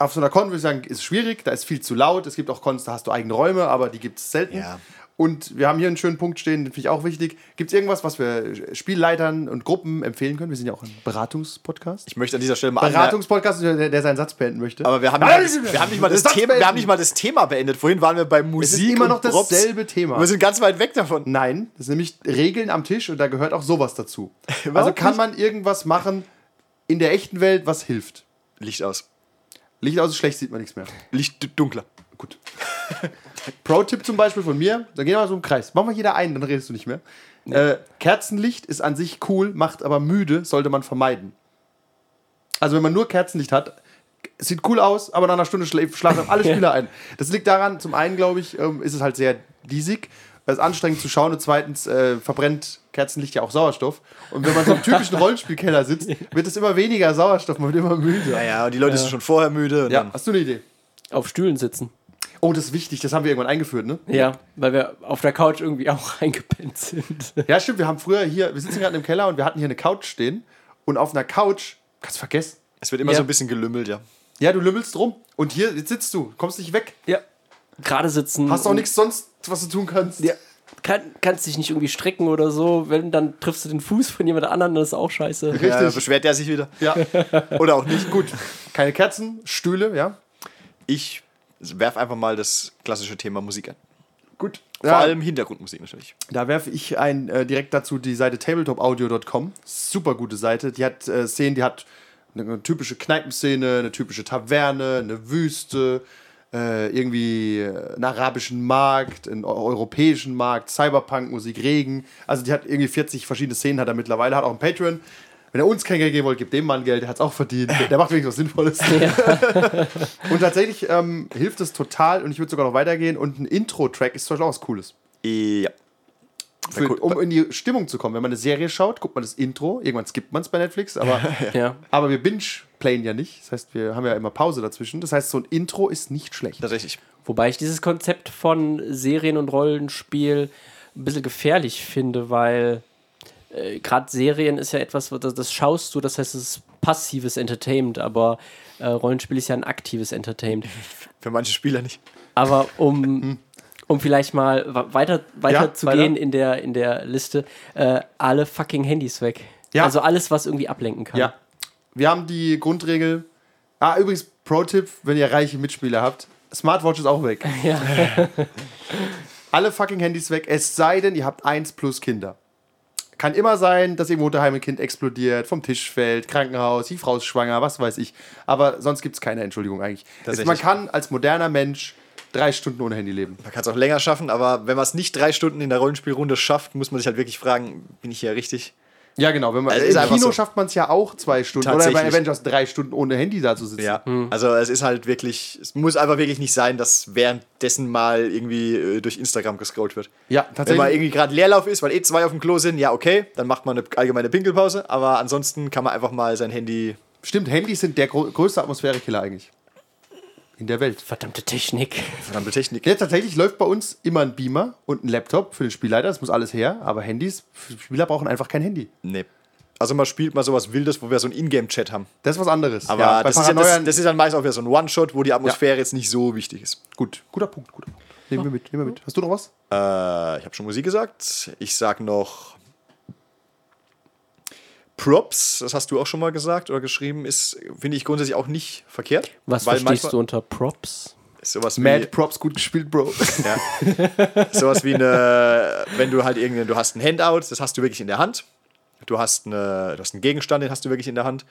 Auf so einer Con würde ich sagen, ist es schwierig, da ist viel zu laut. Es gibt auch Cons, da hast du eigene Räume, aber die gibt es selten. Ja. Und wir haben hier einen schönen Punkt stehen, den finde ich auch wichtig. Gibt es irgendwas, was wir Spielleitern und Gruppen empfehlen können? Wir sind ja auch ein Beratungspodcast. Ich möchte an dieser Stelle mal Beratungspodcast, der, der seinen Satz beenden möchte. aber wir haben, nicht mal das, wir, haben nicht mal das Thema, wir haben nicht mal das Thema beendet. Vorhin waren wir bei es Musik ist immer noch dasselbe Thema. Wir sind ganz weit weg davon. Nein, das sind nämlich Regeln am Tisch und da gehört auch sowas dazu. also kann nicht. man irgendwas machen in der echten Welt, was hilft. Licht aus. Licht aus ist schlecht, sieht man nichts mehr. Licht dunkler. Gut. Pro-Tipp zum Beispiel von mir, da gehen wir mal so im Kreis. Mach mal jeder einen, dann redest du nicht mehr. Äh, Kerzenlicht ist an sich cool, macht aber müde, sollte man vermeiden. Also wenn man nur Kerzenlicht hat, sieht cool aus, aber nach einer Stunde schla schlafen alle Spieler ein. Das liegt daran, zum einen glaube ich, ähm, ist es halt sehr diesig, es ist anstrengend zu schauen und zweitens äh, verbrennt Kerzenlicht ja auch Sauerstoff. Und wenn man so im typischen Rollenspielkeller sitzt, wird es immer weniger Sauerstoff, man wird immer müde. Ja, ja, und die Leute sind schon vorher müde. Und Ja, dann- hast du eine Idee? Auf Stühlen sitzen. Oh, das ist wichtig, das haben wir irgendwann eingeführt, ne? Ja, weil wir auf der Couch irgendwie auch eingepennt sind. Ja, stimmt. Wir haben früher hier, wir sitzen gerade im Keller und wir hatten hier eine Couch stehen. Und auf einer Couch, kannst du vergessen. Es wird immer Ja. so ein bisschen gelümmelt, ja. Ja, du lümmelst rum. Und hier, jetzt sitzt du, kommst nicht weg. Ja. Gerade sitzen. Hast auch nichts sonst, was du tun kannst. Ja. kann, kannst dich nicht irgendwie strecken oder so. Wenn, dann triffst du den Fuß von jemand anderem, das ist auch scheiße. Richtig. Ja, beschwert der sich wieder. Ja, Oder auch nicht. gut. Keine Kerzen, Stühle, ja. Ich werf einfach mal das klassische Thema Musik an. Gut. Vor ja, allem Hintergrundmusik natürlich. Da werfe ich ein, äh, direkt dazu die Seite tabletopaudio.com. Super gute Seite. Die hat äh, Szenen, die hat eine typische Kneipenszene, eine typische Taverne, eine Wüste, äh, irgendwie äh, einen arabischen Markt, einen eu- europäischen Markt, Cyberpunk-Musik, Regen. Also die hat irgendwie 40 verschiedene Szenen, hat er mittlerweile, hat auch einen Patreon. Wenn er uns kein Geld geben wollt, gibt dem Mann Geld, der hat es auch verdient. Der, der macht wirklich was Sinnvolles. und tatsächlich ähm, hilft es total und ich würde sogar noch weitergehen. Und ein Intro-Track ist zum Beispiel auch was Cooles. Ja. Für, cool. um in die Stimmung zu kommen. Wenn man eine Serie schaut, guckt man das Intro. Irgendwann skippt man es bei Netflix, aber, Ja. aber wir binge-playen ja nicht. Das heißt, wir haben ja immer Pause dazwischen. Das heißt, so ein Intro ist nicht schlecht. Tatsächlich. Wobei ich dieses Konzept von Serien und Rollenspiel ein bisschen gefährlich finde, weil äh, gerade Serien ist ja etwas, das, das schaust du, das heißt, es ist passives Entertainment, aber äh, Rollenspiel ist ja ein aktives Entertainment. Für manche Spieler nicht. Aber um, um vielleicht mal weiter, weiter Ja, zu weiter. gehen in der, in der Liste, äh, alle fucking Handys weg. Ja. Also alles, was irgendwie ablenken kann. Ja. Wir haben die Grundregel. Ah, übrigens, Pro-Tipp, wenn ihr reiche Mitspieler habt: Smartwatch ist auch weg. Ja. Alle fucking Handys weg, es sei denn, ihr habt eins plus Kinder. Kann immer sein, dass irgendwo daheim ein Kind explodiert, vom Tisch fällt, Krankenhaus, die Frau ist schwanger, was weiß ich. Aber sonst gibt es keine Entschuldigung eigentlich. Tatsächlich. man kann als moderner Mensch drei Stunden ohne Handy leben. Man kann es auch länger schaffen, aber wenn man es nicht drei Stunden in der Rollenspielrunde schafft, muss man sich halt wirklich fragen, bin ich hier richtig? Ja, genau. Wenn man, Es Im Kino so. schafft man es ja auch zwei Stunden. Oder bei. Avengers drei Stunden ohne Handy da zu sitzen. Ja. Also es ist halt wirklich, es muss einfach wirklich nicht sein, dass währenddessen mal irgendwie äh, durch Instagram gescrollt wird. Ja, Wenn tatsächlich. mal irgendwie gerade Leerlauf ist, weil eh zwei auf dem Klo sind, ja okay, dann macht man eine allgemeine Pinkelpause, aber ansonsten kann man einfach mal sein Handy Stimmt, Handys sind der größte Atmosphärekiller eigentlich. In der Welt. Verdammte Technik. verdammte Technik. Ja, tatsächlich läuft bei uns immer ein Beamer und ein Laptop für den Spielleiter. Das muss alles her. Aber Handys, Spieler brauchen einfach kein Handy. Nee. Also man spielt mal sowas Wildes, wo wir so einen Ingame-Chat haben. Das ist was anderes. Aber ja, das, ist ja, das, das ist dann meist auch wieder so ein One-Shot, wo die Atmosphäre jetzt nicht so wichtig ist. gut, guter Punkt. Guter Punkt. Nehmen wir mit, nehmen wir mit. Hast du noch was? Äh, ich habe schon Musik gesagt. Ich sag noch Props, das hast du auch schon mal gesagt oder geschrieben, ist, finde ich grundsätzlich auch nicht verkehrt. Was weil verstehst manchmal du unter Props? Sowas wie, Mad Props, gut gespielt, Bro. Ja. Sowas wie eine, wenn du halt irgendwie, du hast ein Handout, das hast du wirklich in der Hand. Du hast, eine, du hast einen Gegenstand, den hast du wirklich in der Hand.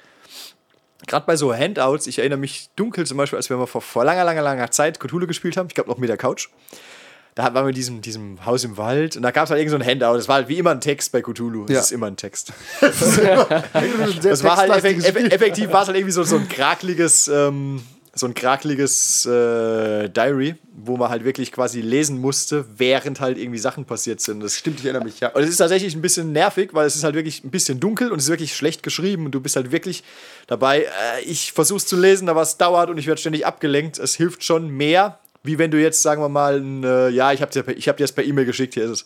Gerade bei so Handouts, ich erinnere mich dunkel zum Beispiel, als wir mal vor, vor langer, langer, langer Zeit Cthulhu gespielt haben, ich glaube noch mit der Couch. Da waren wir in diesem, diesem Haus im Wald und da gab es halt irgend so ein Handout. Das war halt wie immer ein Text bei Cthulhu. Es Ja. ist immer ein Text. das Das war halt effekt, eff- effektiv war es halt irgendwie so, so ein krakeliges, ähm, so ein krakeliges äh, Diary, wo man halt wirklich quasi lesen musste, während halt irgendwie Sachen passiert sind. Das Stimmt, ich erinnere mich, ja. und es ist tatsächlich ein bisschen nervig, weil es ist halt wirklich ein bisschen dunkel und es ist wirklich schlecht geschrieben und du bist halt wirklich dabei. Äh, ich versuch's zu lesen, aber es dauert und ich werde ständig abgelenkt. Es hilft schon mehr, wie wenn du jetzt, sagen wir mal, ein, äh, ja, ich habe dir, ich hab dir das per E-Mail geschickt, hier ist es.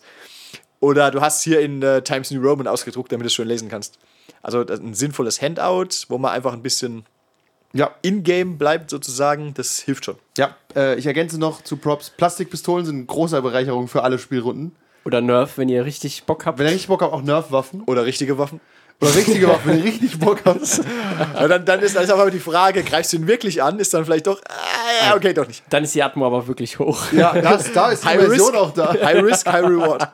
Oder du hast hier in äh, Times New Roman ausgedruckt, damit du es schön lesen kannst. Also ein sinnvolles Handout, wo man einfach ein bisschen Ja, in-game bleibt sozusagen, das hilft schon. ja. Äh, ich ergänze noch zu Props. Plastikpistolen sind eine große Bereicherung für alle Spielrunden. Oder Nerf, wenn ihr richtig Bock habt. Wenn ihr richtig Bock habt, auch Nerf-Waffen. Oder richtige Waffen. Oder richtige Waffen, wenn ihr richtig Bock. Aber dann, dann ist dann ist aber die Frage, greifst du ihn wirklich an? Ist dann vielleicht doch, ah, ja, okay, doch nicht. Dann ist die Atmo aber wirklich hoch. Ja, das, da ist die Version auch da. High risk, high reward.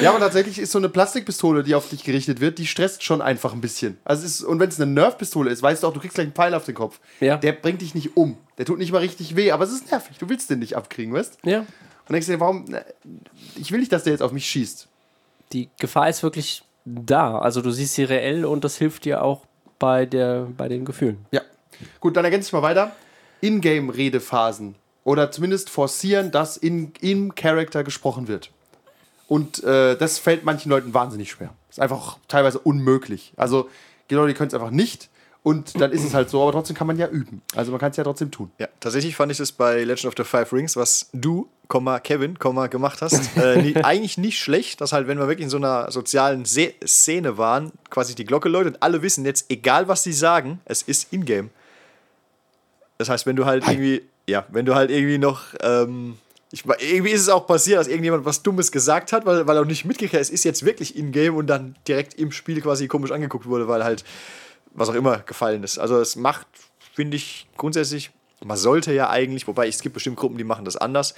Ja, aber tatsächlich ist so eine Plastikpistole, die auf dich gerichtet wird, die stresst schon einfach ein bisschen. Also ist, und wenn es eine Nerf-Pistole ist, weißt du auch, du kriegst gleich einen Pfeil auf den Kopf. Ja. Der bringt dich nicht um. Der tut nicht mal richtig weh, aber es ist nervig. Du willst den nicht abkriegen, weißt Ja. Und denkst dir, warum. Ich will nicht, dass der jetzt auf mich schießt. Die Gefahr ist wirklich da. Also du siehst sie reell und das hilft dir auch bei, der, bei den Gefühlen. Ja. Gut, dann ergänze ich mal weiter. Ingame-Redephasen. Oder zumindest forcieren, dass in, im Charakter gesprochen wird. Und äh, das fällt manchen Leuten wahnsinnig schwer. Ist einfach teilweise unmöglich. Also, die Leute können es einfach nicht. Und dann ist es halt so, aber trotzdem kann man ja üben. Also man kann es ja trotzdem tun. Ja, tatsächlich fand ich das bei Legend of the Five Rings, was du, Kevin, gemacht hast, äh, eigentlich nicht schlecht, dass halt, wenn wir wirklich in so einer sozialen Se Szene waren, quasi die Glocke läutet und alle wissen jetzt, egal was sie sagen, es ist in-game. Das heißt, wenn du halt irgendwie, ja, wenn du halt irgendwie noch ähm, Ich, irgendwie ist es auch passiert, dass irgendjemand was Dummes gesagt hat, weil, weil er auch nicht mitgekriegt hat, es ist jetzt wirklich in-game und dann direkt im Spiel quasi komisch angeguckt wurde, weil halt was auch immer gefallen ist. Also es macht, finde ich, grundsätzlich, man sollte ja eigentlich, wobei es gibt bestimmt Gruppen, die machen das anders.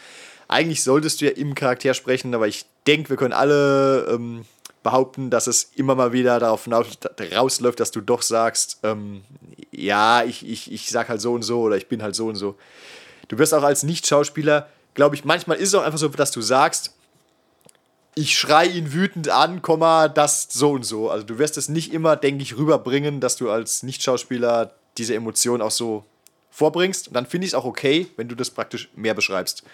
Eigentlich solltest du ja im Charakter sprechen, aber ich denke, wir können alle ähm, behaupten, dass es immer mal wieder darauf rausläuft, dass du doch sagst, ähm, ja, ich, ich, ich sag halt so und so oder ich bin halt so und so. Du wirst auch als Nicht-Schauspieler, glaube ich, manchmal ist es auch einfach so, dass du sagst, ich schrei ihn wütend an, Komma, das so und so. Also du wirst es nicht immer, denke ich, rüberbringen, dass du als Nicht-Schauspieler diese Emotion auch so vorbringst. Und dann finde ich es auch okay, wenn du das praktisch mehr beschreibst.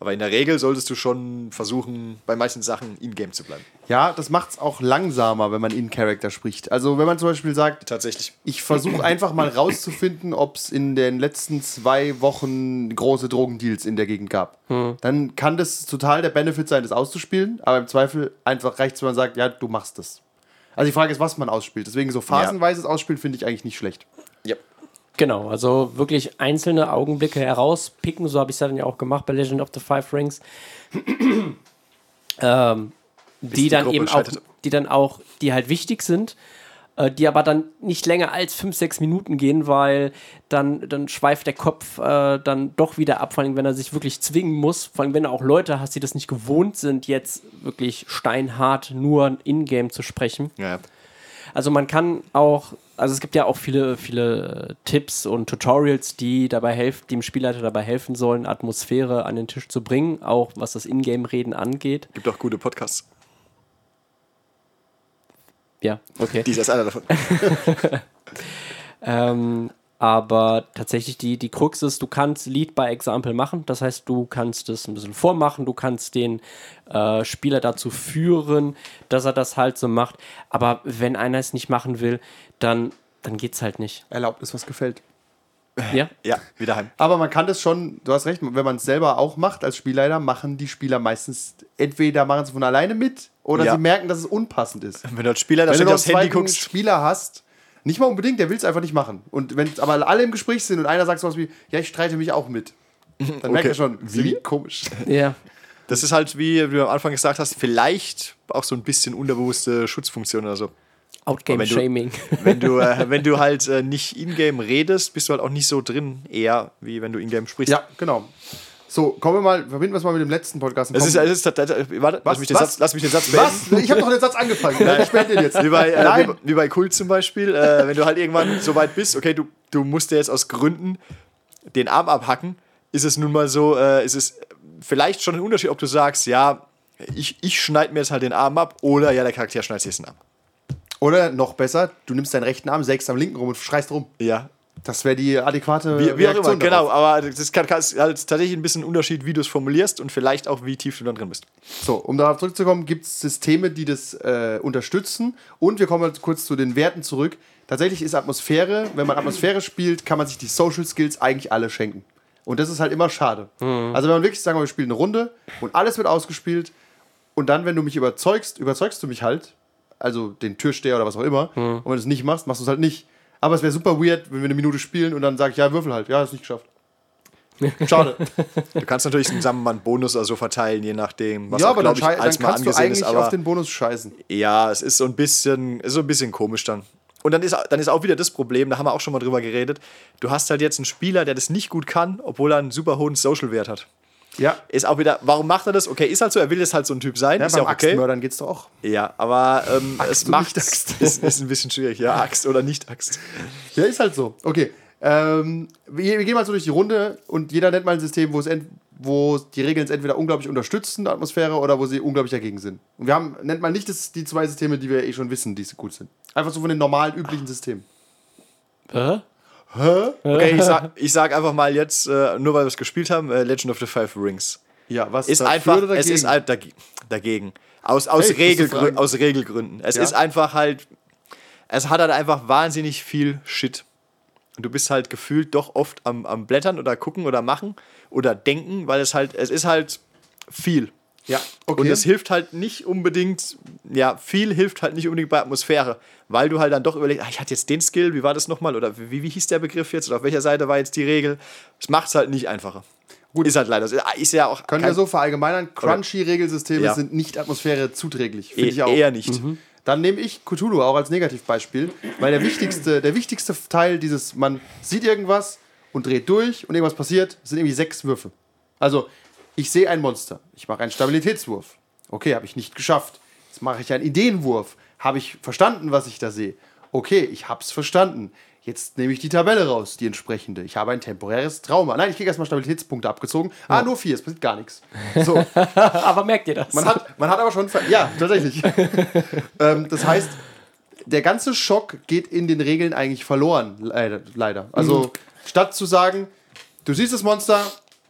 Aber in der Regel solltest du schon versuchen, bei manchen Sachen in-game zu bleiben. Ja, das macht es auch langsamer, wenn man in Character spricht. Also wenn man zum Beispiel sagt, Tatsächlich. ich versuche einfach mal rauszufinden, ob es in den letzten zwei Wochen große Drogendeals in der Gegend gab. Dann kann das total der Benefit sein, das auszuspielen, aber im Zweifel einfach reicht wenn man sagt, ja, du machst das. Also die Frage ist, was man ausspielt. Deswegen so phasenweises Ausspielen finde ich eigentlich nicht schlecht. Ja. Genau, also wirklich einzelne Augenblicke herauspicken, so habe ich es dann ja auch gemacht bei Legend of the Five Rings. ähm, die die dann Gruppe eben auch, die dann auch, die halt wichtig sind, äh, die aber dann nicht länger als fünf, sechs Minuten gehen, weil dann, dann schweift der Kopf äh, dann doch wieder ab, vor allem wenn er sich wirklich zwingen muss, vor allem wenn du auch Leute hast, die das nicht gewohnt sind, jetzt wirklich steinhart nur in-game zu sprechen. ja. Also man kann auch, also es gibt ja auch viele, viele Tipps und Tutorials, die dabei helfen, dem Spielleiter dabei helfen sollen, Atmosphäre an den Tisch zu bringen, auch was das Ingame-Reden angeht. Gibt auch gute Podcasts. Ja, okay. Dieser ist einer davon. Ähm, aber tatsächlich die, die Krux ist, du kannst Lead by Example machen. Das heißt, du kannst es ein bisschen vormachen, du kannst den äh, Spieler dazu führen, dass er das halt so macht. Aber wenn einer es nicht machen will, dann, dann geht's halt nicht. Erlaubt ist, was gefällt. Ja? Ja, wieder heim. Aber man kann das schon, du hast recht, wenn man es selber auch macht als Spielleiter, machen die Spieler meistens, entweder machen sie von alleine mit oder Ja. sie merken, dass es unpassend ist. Wenn du als Spieler da Wenn du ständig noch aufs einen Handy guckst, Spieler hast, nicht mal unbedingt, der will es einfach nicht machen. Und wenn aber alle im Gespräch sind und einer sagt sowas wie, ja, ich streite mich auch mit, dann merkt Okay. er schon, wie komisch. Ja. das ist halt, wie du am Anfang gesagt hast, vielleicht auch so ein bisschen unterbewusste Schutzfunktion oder so. Wenn du- Outgame-Shaming. Wenn du, äh, wenn du halt äh, nicht in-game redest, bist du halt auch nicht so drin, eher wie wenn du in-game sprichst. Ja, genau. So, kommen wir mal, verbinden wir es mal mit dem letzten Podcast. Es ist, es ist, warte, lass mich, den Was? Satz, lass mich den Satz beenden. was? Ich habe doch den Satz angefangen. Nein, ich beende den jetzt. Wie bei, äh, Nein. wie, wie bei Kult zum Beispiel, äh, wenn du halt irgendwann so weit bist, okay, du, du musst dir jetzt aus Gründen den Arm abhacken, ist es nun mal so, äh, ist es vielleicht schon ein Unterschied, ob du sagst, ja, ich, ich schneide mir jetzt halt den Arm ab oder ja, der Charakter schneidet sich jetzt den Arm. Oder noch besser, du nimmst deinen rechten Arm, sägst am linken rum und schreist rum. Ja, Das wäre die adäquate wie, wie auch immer, Reaktion genau, aber das ist halt tatsächlich ein bisschen Unterschied, wie du es formulierst und vielleicht auch, wie tief du dann drin bist. So, um darauf zurückzukommen, gibt es Systeme, die das äh, unterstützen. Und wir kommen halt kurz zu den Werten zurück. Tatsächlich ist Atmosphäre, wenn man Atmosphäre spielt, kann man sich die Social Skills eigentlich alle schenken. Und das ist halt immer schade. Also wenn man wirklich sagen wir, wir spielen eine Runde und alles wird ausgespielt und dann, wenn du mich überzeugst, überzeugst du mich halt, also den Türsteher oder was auch immer, und wenn du es nicht machst, machst du es halt nicht. Aber es wäre super weird, wenn wir eine Minute spielen und dann sage ich, ja, würfel halt. Ja, ist nicht geschafft. Schade. Du kannst natürlich zusammen mal einen Bonus oder so verteilen, je nachdem, was ja, auch, aber dann, ich, dann mal kannst du angesehen eigentlich ist. Auf den Bonus scheißen. Ja, es ist so ein bisschen, ist so ein bisschen komisch dann. Und dann ist, dann ist auch wieder das Problem, da haben wir auch schon mal drüber geredet. Du hast halt jetzt einen Spieler, der das nicht gut kann, obwohl er einen super hohen Social-Wert hat. Ja, Ist auch wieder, warum macht er das? Okay, ist halt so, er will jetzt halt so ein Typ sein. ja ist beim ja auch okay. Axtmördern geht's doch auch. Ja, aber ähm, Axt es macht Axt. ist, ist ein bisschen schwierig. Ja, Axt oder nicht Axt. Ja, ist halt so. Okay. Ähm, wir, wir gehen mal so durch die Runde und jeder nennt mal ein System, wo es ent, wo die Regeln es entweder unglaublich unterstützen, Atmosphäre, oder wo sie unglaublich dagegen sind. Und wir haben, nennt mal nicht das, die zwei Systeme, die wir eh schon wissen, die gut sind. Einfach so von den normalen, üblichen Systemen. Hä? Okay, ich sag, ich sag einfach mal jetzt, äh, nur weil wir es gespielt haben, äh, Legend of the Five Rings. Ja, was ist einfach, oder es ist halt dagegen. Aus, aus, Hey, musst du Regelgrü fragen. aus Regelgründen. Es Ja. ist einfach halt, es hat halt einfach wahnsinnig viel Shit. Und du bist halt gefühlt doch oft am, am Blättern oder gucken oder machen oder denken, weil es halt, es ist halt viel. Ja, okay. Und es hilft halt nicht unbedingt, ja, viel hilft halt nicht unbedingt bei Atmosphäre, weil du halt dann doch überlegst, ah, ich hatte jetzt den Skill, wie war das nochmal? Oder wie, wie hieß der Begriff jetzt? Oder auf welcher Seite war jetzt die Regel? Es macht es halt nicht einfacher. Gut. Ist halt leider so. Ist ja auch. Können wir so verallgemeinern, Crunchy-Regelsysteme Ja. sind nicht Atmosphäre zuträglich. Finde Eh- ich auch. eher nicht. Dann nehme ich Cthulhu auch als Negativbeispiel, weil der wichtigste, der wichtigste Teil dieses, man sieht irgendwas und dreht durch und irgendwas passiert, sind irgendwie sechs Würfe. Also, ich sehe ein Monster, ich mache einen Stabilitätswurf. Okay, habe ich nicht geschafft. Jetzt mache ich einen Ideenwurf. Habe ich verstanden, was ich da sehe? Okay, ich habe es verstanden. Jetzt nehme ich die Tabelle raus, die entsprechende. Ich habe ein temporäres Trauma. Nein, ich kriege erstmal Stabilitätspunkte abgezogen. Ah, nur vier, es passiert gar nichts. So, Aber merkt ihr das? man hat, man hat aber schon. Ja, tatsächlich. ähm, das heißt, der ganze Schock geht in den Regeln eigentlich verloren, leider. leider. Also, statt zu sagen, du siehst das Monster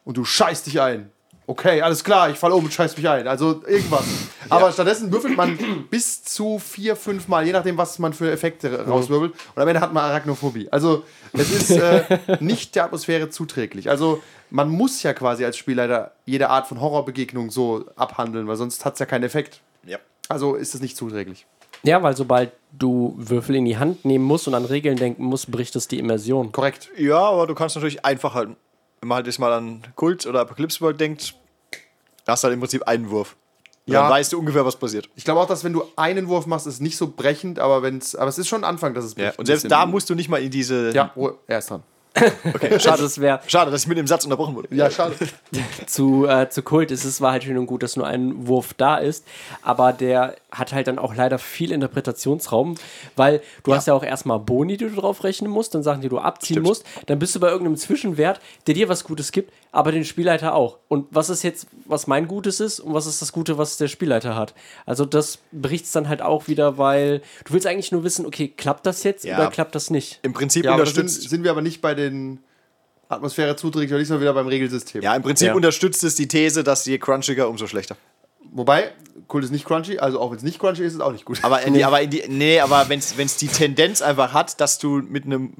und du scheißt dich ein. Okay, alles klar, ich falle um und scheiß mich ein. Also irgendwas. Aber stattdessen würfelt man bis zu vier, fünf Mal, je nachdem, was man für Effekte rauswirbelt. Und am Ende hat man Arachnophobie. Also es ist äh, nicht der Atmosphäre zuträglich. Also man muss ja quasi als Spielleiter jede Art von Horrorbegegnung so abhandeln, weil sonst hat es ja keinen Effekt. Ja. Also ist es nicht zuträglich. Ja, weil sobald du Würfel in die Hand nehmen musst und an Regeln denken musst, bricht es die Immersion. Korrekt. ja, aber du kannst natürlich einfach halt, wenn man halt jetzt mal an Kult oder Apocalypse World denkt, hast du halt im Prinzip einen Wurf. Und Ja. Dann weißt du ungefähr, was passiert. Ich glaube auch, dass wenn du einen Wurf machst, ist es nicht so brechend, aber wenn's, aber es ist schon ein Anfang, dass es Ja. bricht. Und Ein selbst da musst du nicht mal in diese. Ja, oh, er ist dran. Okay. Also Schade, es wäre schade, dass ich mit dem Satz unterbrochen wurde. Ja, schade. zu, äh, zu Kult ist es war halt schön und gut, dass nur ein Wurf da ist, aber der hat halt dann auch leider viel Interpretationsraum, weil du hast ja auch erstmal Boni, die du drauf rechnen musst, dann Sachen, die du abziehen Stimmt. musst, dann bist du bei irgendeinem Zwischenwert, der dir was Gutes gibt, aber den Spielleiter auch. Und was ist jetzt, was mein Gutes ist und was ist das Gute, was der Spielleiter hat? Also das bricht es dann halt auch wieder, weil du willst eigentlich nur wissen, okay, klappt das jetzt Ja. oder klappt das nicht? Im Prinzip Ja, sind, unterstützt. sind wir aber nicht bei den Atmosphäre zuträglich, oder nicht mal wieder beim Regelsystem. Ja, im Prinzip Ja. unterstützt es die These, dass je crunchiger, umso schlechter. Wobei, Kult ist nicht crunchy, also auch wenn es nicht crunchy ist, ist es auch nicht gut. Aber in die, aber in die, nee, aber wenn es die Tendenz einfach hat, dass du mit einem,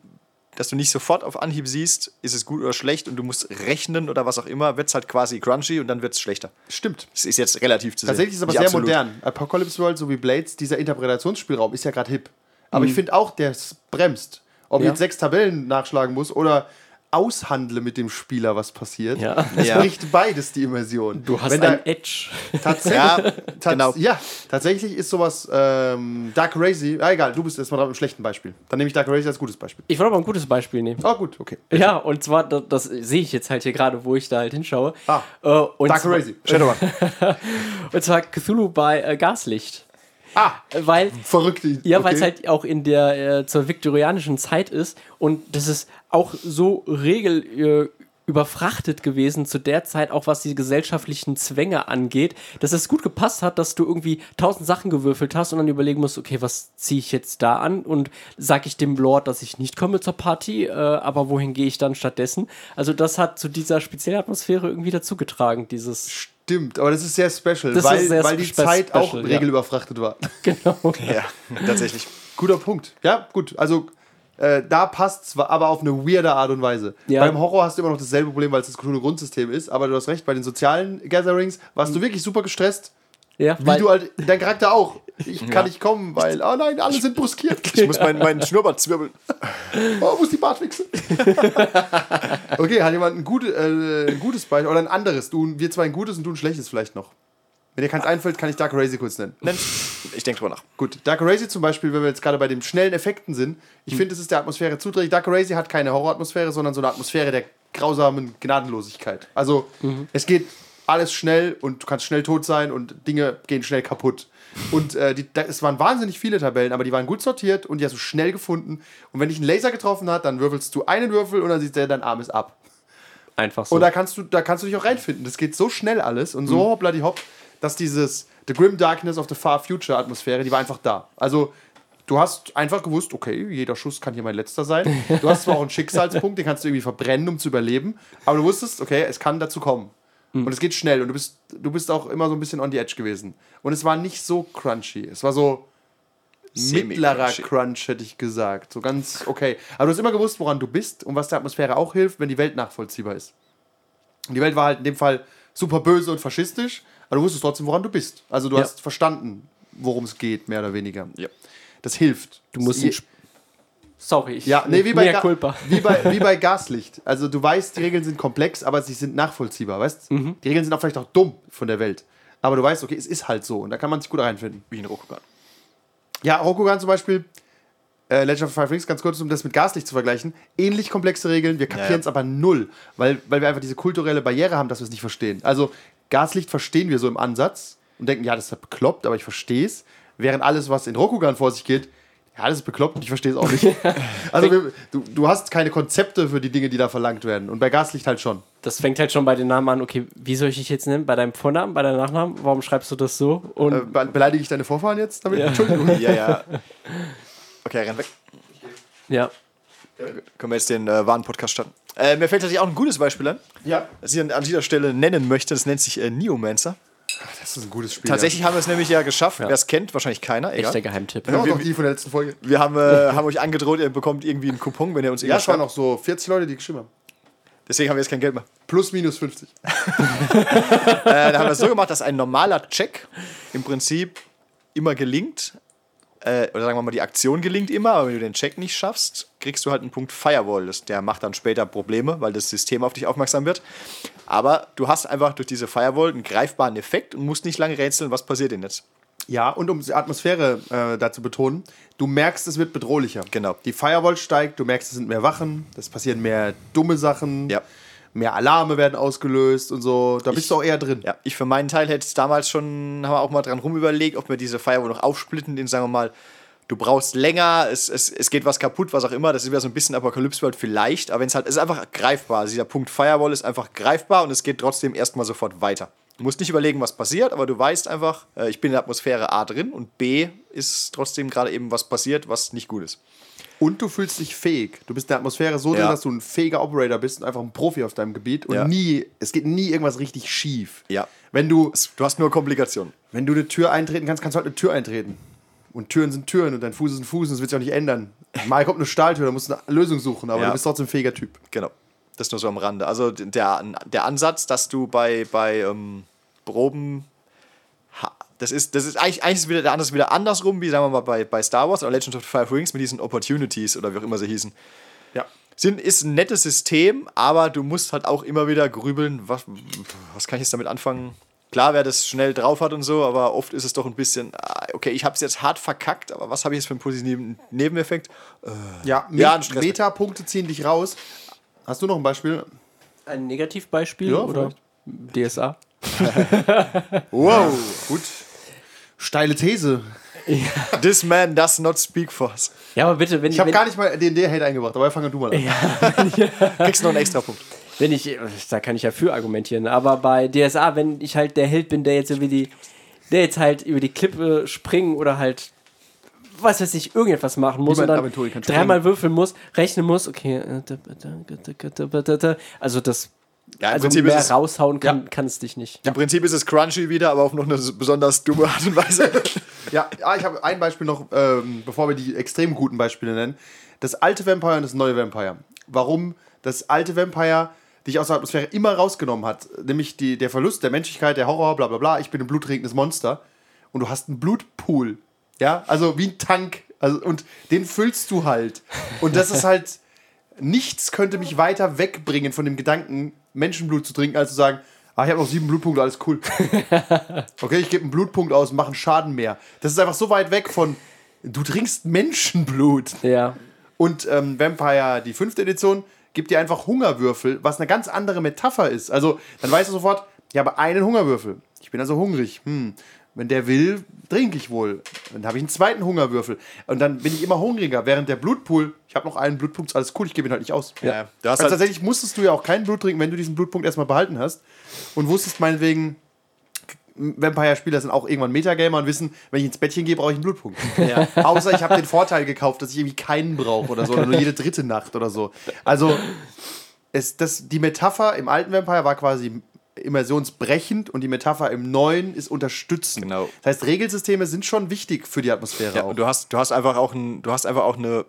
dass du nicht sofort auf Anhieb siehst, ist es gut oder schlecht und du musst rechnen oder was auch immer, wird es halt quasi crunchy und dann wird es schlechter. Stimmt. Das ist jetzt relativ zu sehen. Tatsächlich ist es aber Nicht sehr absolut. modern. Apocalypse World sowie Blades, dieser Interpretationsspielraum ist ja gerade hip. Aber Mhm. ich finde auch, der bremst. Ob ich Ja. jetzt sechs Tabellen nachschlagen muss oder aushandle mit dem Spieler, was passiert. Ja. Es Ja. bricht beides die Immersion. Du hast Wenn da ein Edge. tatsächlich, Ja, tats genau. ja, tatsächlich ist sowas ähm, Dark Crazy. Ah, egal, du bist jetzt mal dran mit einem schlechten Beispiel. Dann nehme ich Dark Crazy als gutes Beispiel. Ich wollte aber ein gutes Beispiel nehmen. Oh, gut, okay. Ja, und zwar, das, das sehe ich jetzt halt hier gerade, wo ich da halt hinschaue. Ah, äh, und Dark Crazy. Shadowrun. Und zwar Cthulhu bei äh, Gaslicht. Ah, Weil, verrückte ja, okay. weil es halt auch in der äh, zur viktorianischen Zeit ist und das ist auch so regel äh, überfrachtet gewesen zu der Zeit, auch was die gesellschaftlichen Zwänge angeht, dass es gut gepasst hat, dass du irgendwie tausend Sachen gewürfelt hast und dann überlegen musst, okay, was ziehe ich jetzt da an und sage ich dem Lord, dass ich nicht komme zur Party, äh, aber wohin gehe ich dann stattdessen? Also das hat zu dieser speziellen Atmosphäre irgendwie dazu getragen, dieses Stimmt, aber das ist sehr special, Das weil, sehr weil die Zeit auch special, ja. regelüberfrachtet war. genau. Ja, tatsächlich. Guter Punkt. Ja, gut. Also äh, da passt zwar, aber auf eine weirde Art und Weise. Ja. Beim Horror hast du immer noch dasselbe Problem, weil es das coole Grundsystem ist, aber du hast recht, bei den sozialen Gatherings warst du wirklich super gestresst. Ja, Wie weil, du halt, dein Charakter auch. Ich kann Ja. nicht kommen, weil, oh nein, alle sind bruskiert. Ich muss meinen mein Schnurrbart zwirbeln. Oh, muss die Bart wechseln. okay, hat jemand ein, gute, äh, ein gutes Beispiel oder ein anderes? Du, wir zwei ein gutes und du ein schlechtes vielleicht noch. Wenn dir keins einfällt, kann ich Dark Crazy kurz nennen. Nenn- Ich denke drüber nach. Gut, Dark Crazy zum Beispiel, wenn wir jetzt gerade bei den schnellen Effekten sind, ich finde, es ist der Atmosphäre zuträglich. Dark Crazy hat keine Horroratmosphäre, sondern so eine Atmosphäre der grausamen Gnadenlosigkeit. Also, es geht alles schnell und du kannst schnell tot sein und Dinge gehen schnell kaputt. Und äh, die, da, es waren wahnsinnig viele Tabellen, aber die waren gut sortiert und die hast du schnell gefunden. Und wenn dich ein Laser getroffen hat, dann würfelst du einen Würfel und dann siehst du, dein Arm ist ab. einfach so. Und da kannst du, da kannst du dich auch reinfinden. Das geht so schnell alles und so hoppla die hopp, dass dieses The Grim Darkness of the Far Future Atmosphäre, die war einfach da. Also du hast einfach gewusst, okay, jeder Schuss kann hier mein letzter sein. Du hast zwar auch einen Schicksalspunkt, den kannst du irgendwie verbrennen, um zu überleben, aber du wusstest, okay, es kann dazu kommen. Und es geht schnell und du bist, du bist auch immer so ein bisschen on the edge gewesen. Und es war nicht so crunchy. Es war so mittlerer. Crunch, hätte ich gesagt. So ganz okay. Aber du hast immer gewusst, woran du bist und was der Atmosphäre auch hilft, wenn die Welt nachvollziehbar ist. Und die Welt war halt in dem Fall super böse und faschistisch, aber du wusstest trotzdem, woran du bist. Also du Ja. hast verstanden, worum es geht, mehr oder weniger. Ja. Das hilft. du musst Je- Sp- Sorry, ich, Ja, nee, wie bei, Ga- wie, bei, wie bei Gaslicht. Also du weißt, die Regeln sind komplex, aber sie sind nachvollziehbar, weißt Mhm. Die Regeln sind auch vielleicht auch dumm von der Welt. Aber du weißt, okay, es ist halt so und da kann man sich gut reinfinden. Wie ein Rokugan. Ja, Rokugan zum Beispiel, äh, Legend of Five Rings, ganz kurz, um das mit Gaslicht zu vergleichen. Ähnlich komplexe Regeln, wir kapieren es Ja. aber null, weil, weil wir einfach diese kulturelle Barriere haben, dass wir es nicht verstehen. Also Gaslicht verstehen wir so im Ansatz und denken, ja, das ist bekloppt, aber ich verstehe es. Während alles, was in Rokugan vor sich geht, ja, das ist bekloppt und ich verstehe es auch nicht. also wir, du, du hast keine Konzepte für die Dinge, die da verlangt werden. Und bei Gaslicht halt schon. Das fängt halt schon bei den Namen an. Okay, wie soll ich dich jetzt nennen? Bei deinem Vornamen, bei deinem Nachnamen? Warum schreibst du das so? Und Äh, be beleidige ich deine Vorfahren jetzt damit? Entschuldigung. Ja, ja. Okay, renn weg. ja. Können wir jetzt den äh, wahren Podcast starten. Äh, mir fällt tatsächlich auch ein gutes Beispiel an, Ja, das ich an, an dieser Stelle nennen möchte. Das nennt sich äh, Neomancer. das ist ein gutes Spiel. Tatsächlich haben wir es nämlich ja geschafft. Wer es kennt, wahrscheinlich keiner. Egal. Echter Geheimtipp. Ja. Ja, wir- die von der letzten Folge. Wir haben, äh, haben euch angedroht, ihr bekommt irgendwie einen Coupon, wenn ihr uns Ja, es waren noch so 40 Leute, die geschrieben haben. Deswegen haben wir jetzt kein Geld mehr. Plus, minus 50. Äh, da haben wir es so gemacht, dass ein normaler Check im Prinzip immer gelingt. Äh, oder sagen wir mal, die Aktion gelingt immer, aber wenn du den Check nicht schaffst, kriegst du halt einen Punkt Firewall. Das, der macht dann später Probleme, weil das System auf dich aufmerksam wird. Aber du hast einfach durch diese Firewall einen greifbaren Effekt und musst nicht lange rätseln, was passiert denn jetzt. Ja, und um die Atmosphäre äh, da zu betonen, du merkst, es wird bedrohlicher. Genau. Die Firewall steigt, du merkst, es sind mehr Wachen, es passieren mehr dumme Sachen, Ja. Mehr Alarme werden ausgelöst und so. Da bist Ich- du auch eher drin. Ja, ich für meinen Teil hätte es damals schon, haben wir auch mal dran rumüberlegt, ob wir diese Firewall noch aufsplitten, in sagen wir mal, du brauchst länger, es, es, es geht was kaputt, was auch immer. Das ist wieder so ein bisschen Apokalypse-Welt vielleicht, aber wenn es halt, es ist einfach greifbar. Also dieser Punkt Firewall ist einfach greifbar und es geht trotzdem erstmal sofort weiter. Du musst nicht überlegen, was passiert, aber du weißt einfach, äh, ich bin in der Atmosphäre A drin und B ist trotzdem gerade eben was passiert, was nicht gut ist. Und du fühlst dich fähig. Du bist in der Atmosphäre so drin, Ja. dass du ein fähiger Operator bist und einfach ein Profi auf deinem Gebiet. Und Ja. nie, es geht nie irgendwas richtig schief. Ja. Wenn du, Du hast nur Komplikationen. wenn du eine Tür eintreten kannst, kannst du halt eine Tür eintreten. Und Türen sind Türen und dein Fuß ist ein Fuß und das wird sich auch nicht ändern. Mal kommt eine Stahltür, da musst du eine Lösung suchen, aber Ja. du bist trotzdem ein fähiger Typ. Genau. Das nur so am Rande. Also der, der Ansatz, dass du bei, bei ähm, Proben. Das ist, das ist eigentlich, eigentlich ist wieder der wieder andersrum, wie sagen wir mal bei, bei Star Wars oder Legend of the Five Rings mit diesen Opportunities oder wie auch immer sie hießen. Ja. Sind, ist ein nettes System, aber du musst halt auch immer wieder grübeln, was, was kann ich jetzt damit anfangen? Klar, wer das schnell drauf hat und so, aber oft ist es doch ein bisschen, ah, okay, ich habe es jetzt hart verkackt, aber was habe ich jetzt für einen positiven Nebeneffekt? Ja, Ja, Me. Meta-Punkte ziehen dich raus. Hast du noch ein Beispiel? Ein Negativbeispiel Ja, oder DSA? Wow, gut. Steile These. This man does not speak for us. Ja, aber bitte, wenn Ich habe gar nicht mal D&D-Hate eingebracht, aber fangen du mal an. Kriegst noch einen extra Punkt. wenn ich, da kann ich ja für argumentieren, aber bei DSA, wenn ich halt der Held bin, der jetzt über die, der jetzt halt über die Klippe springen oder halt, was weiß ich, irgendetwas machen muss und dann dreimal würfeln muss, rechnen muss, okay, also das, Ja, im also Prinzip mehr ist es- raushauen kann, kann es dich nicht. Im Prinzip ist es crunchy wieder, aber auf noch eine besonders dumme Art und Weise. Ja, ja ich habe ein Beispiel noch, ähm, bevor wir die extrem guten Beispiele nennen. Das alte Vampire und das neue Vampire. Warum das alte Vampire dich aus der Atmosphäre immer rausgenommen hat. Nämlich die, der Verlust der Menschlichkeit, der Horror, bla bla bla. Ich bin ein blutregendes Monster. Und du hast einen Blutpool. Ja, also wie ein Tank. Also, und den füllst du halt. Und das ist halt. Nichts könnte mich weiter wegbringen von dem Gedanken, Menschenblut zu trinken, als zu sagen, ah, ich habe noch sieben Blutpunkte, alles cool. Okay, ich gebe einen Blutpunkt aus und mache einen Schaden mehr. Das ist einfach so weit weg von, du trinkst Menschenblut. Ja. Und ähm, Vampire, die fünfte Edition, gibt dir einfach Hungerwürfel, was eine ganz andere Metapher ist. Also, dann weißt du sofort, ich habe einen Hungerwürfel. Ich bin also hungrig. Hm. Wenn der will, trinke ich wohl. Dann habe ich einen zweiten Hungerwürfel. Und dann bin ich immer hungriger. Während der Blutpool, ich habe noch einen Blutpunkt, alles cool, ich gebe ihn halt nicht aus. Ja, du hast Also halt, tatsächlich musstest du ja auch keinen Blut trinken, wenn du diesen Blutpunkt erstmal behalten hast. Und wusstest meinetwegen, Vampire-Spieler sind auch irgendwann Metagamer und wissen, wenn ich ins Bettchen gehe, brauche ich einen Blutpunkt. Außer ich habe den Vorteil gekauft, dass ich irgendwie keinen brauche oder so, oder nur jede dritte Nacht oder so. Also, es, das, die Metapher im alten Vampire war quasi immersionsbrechend und die Metapher im neuen ist unterstützend. Genau. Das heißt, Regelsysteme sind schon wichtig für die Atmosphäre ja, auch. und du hast, du hast einfach auch, ein, du hast einfach auch eine,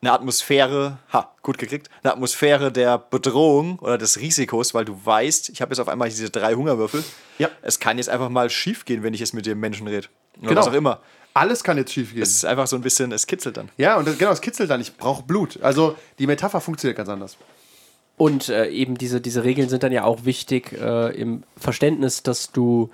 eine Atmosphäre, ha, gut gekriegt, eine Atmosphäre der Bedrohung oder des Risikos, weil du weißt, ich habe jetzt auf einmal diese drei Hungerwürfel. Ja. Es kann jetzt einfach mal schief gehen, wenn ich jetzt mit dem Menschen rede. Oder Genau. was auch immer. Alles kann jetzt schief gehen. Es ist einfach so ein bisschen, es kitzelt dann. Ja, und das, genau, es kitzelt dann. Ich brauche Blut. Also die Metapher funktioniert ganz anders. Und äh, eben diese, diese Regeln sind dann ja auch wichtig äh, im Verständnis, dass du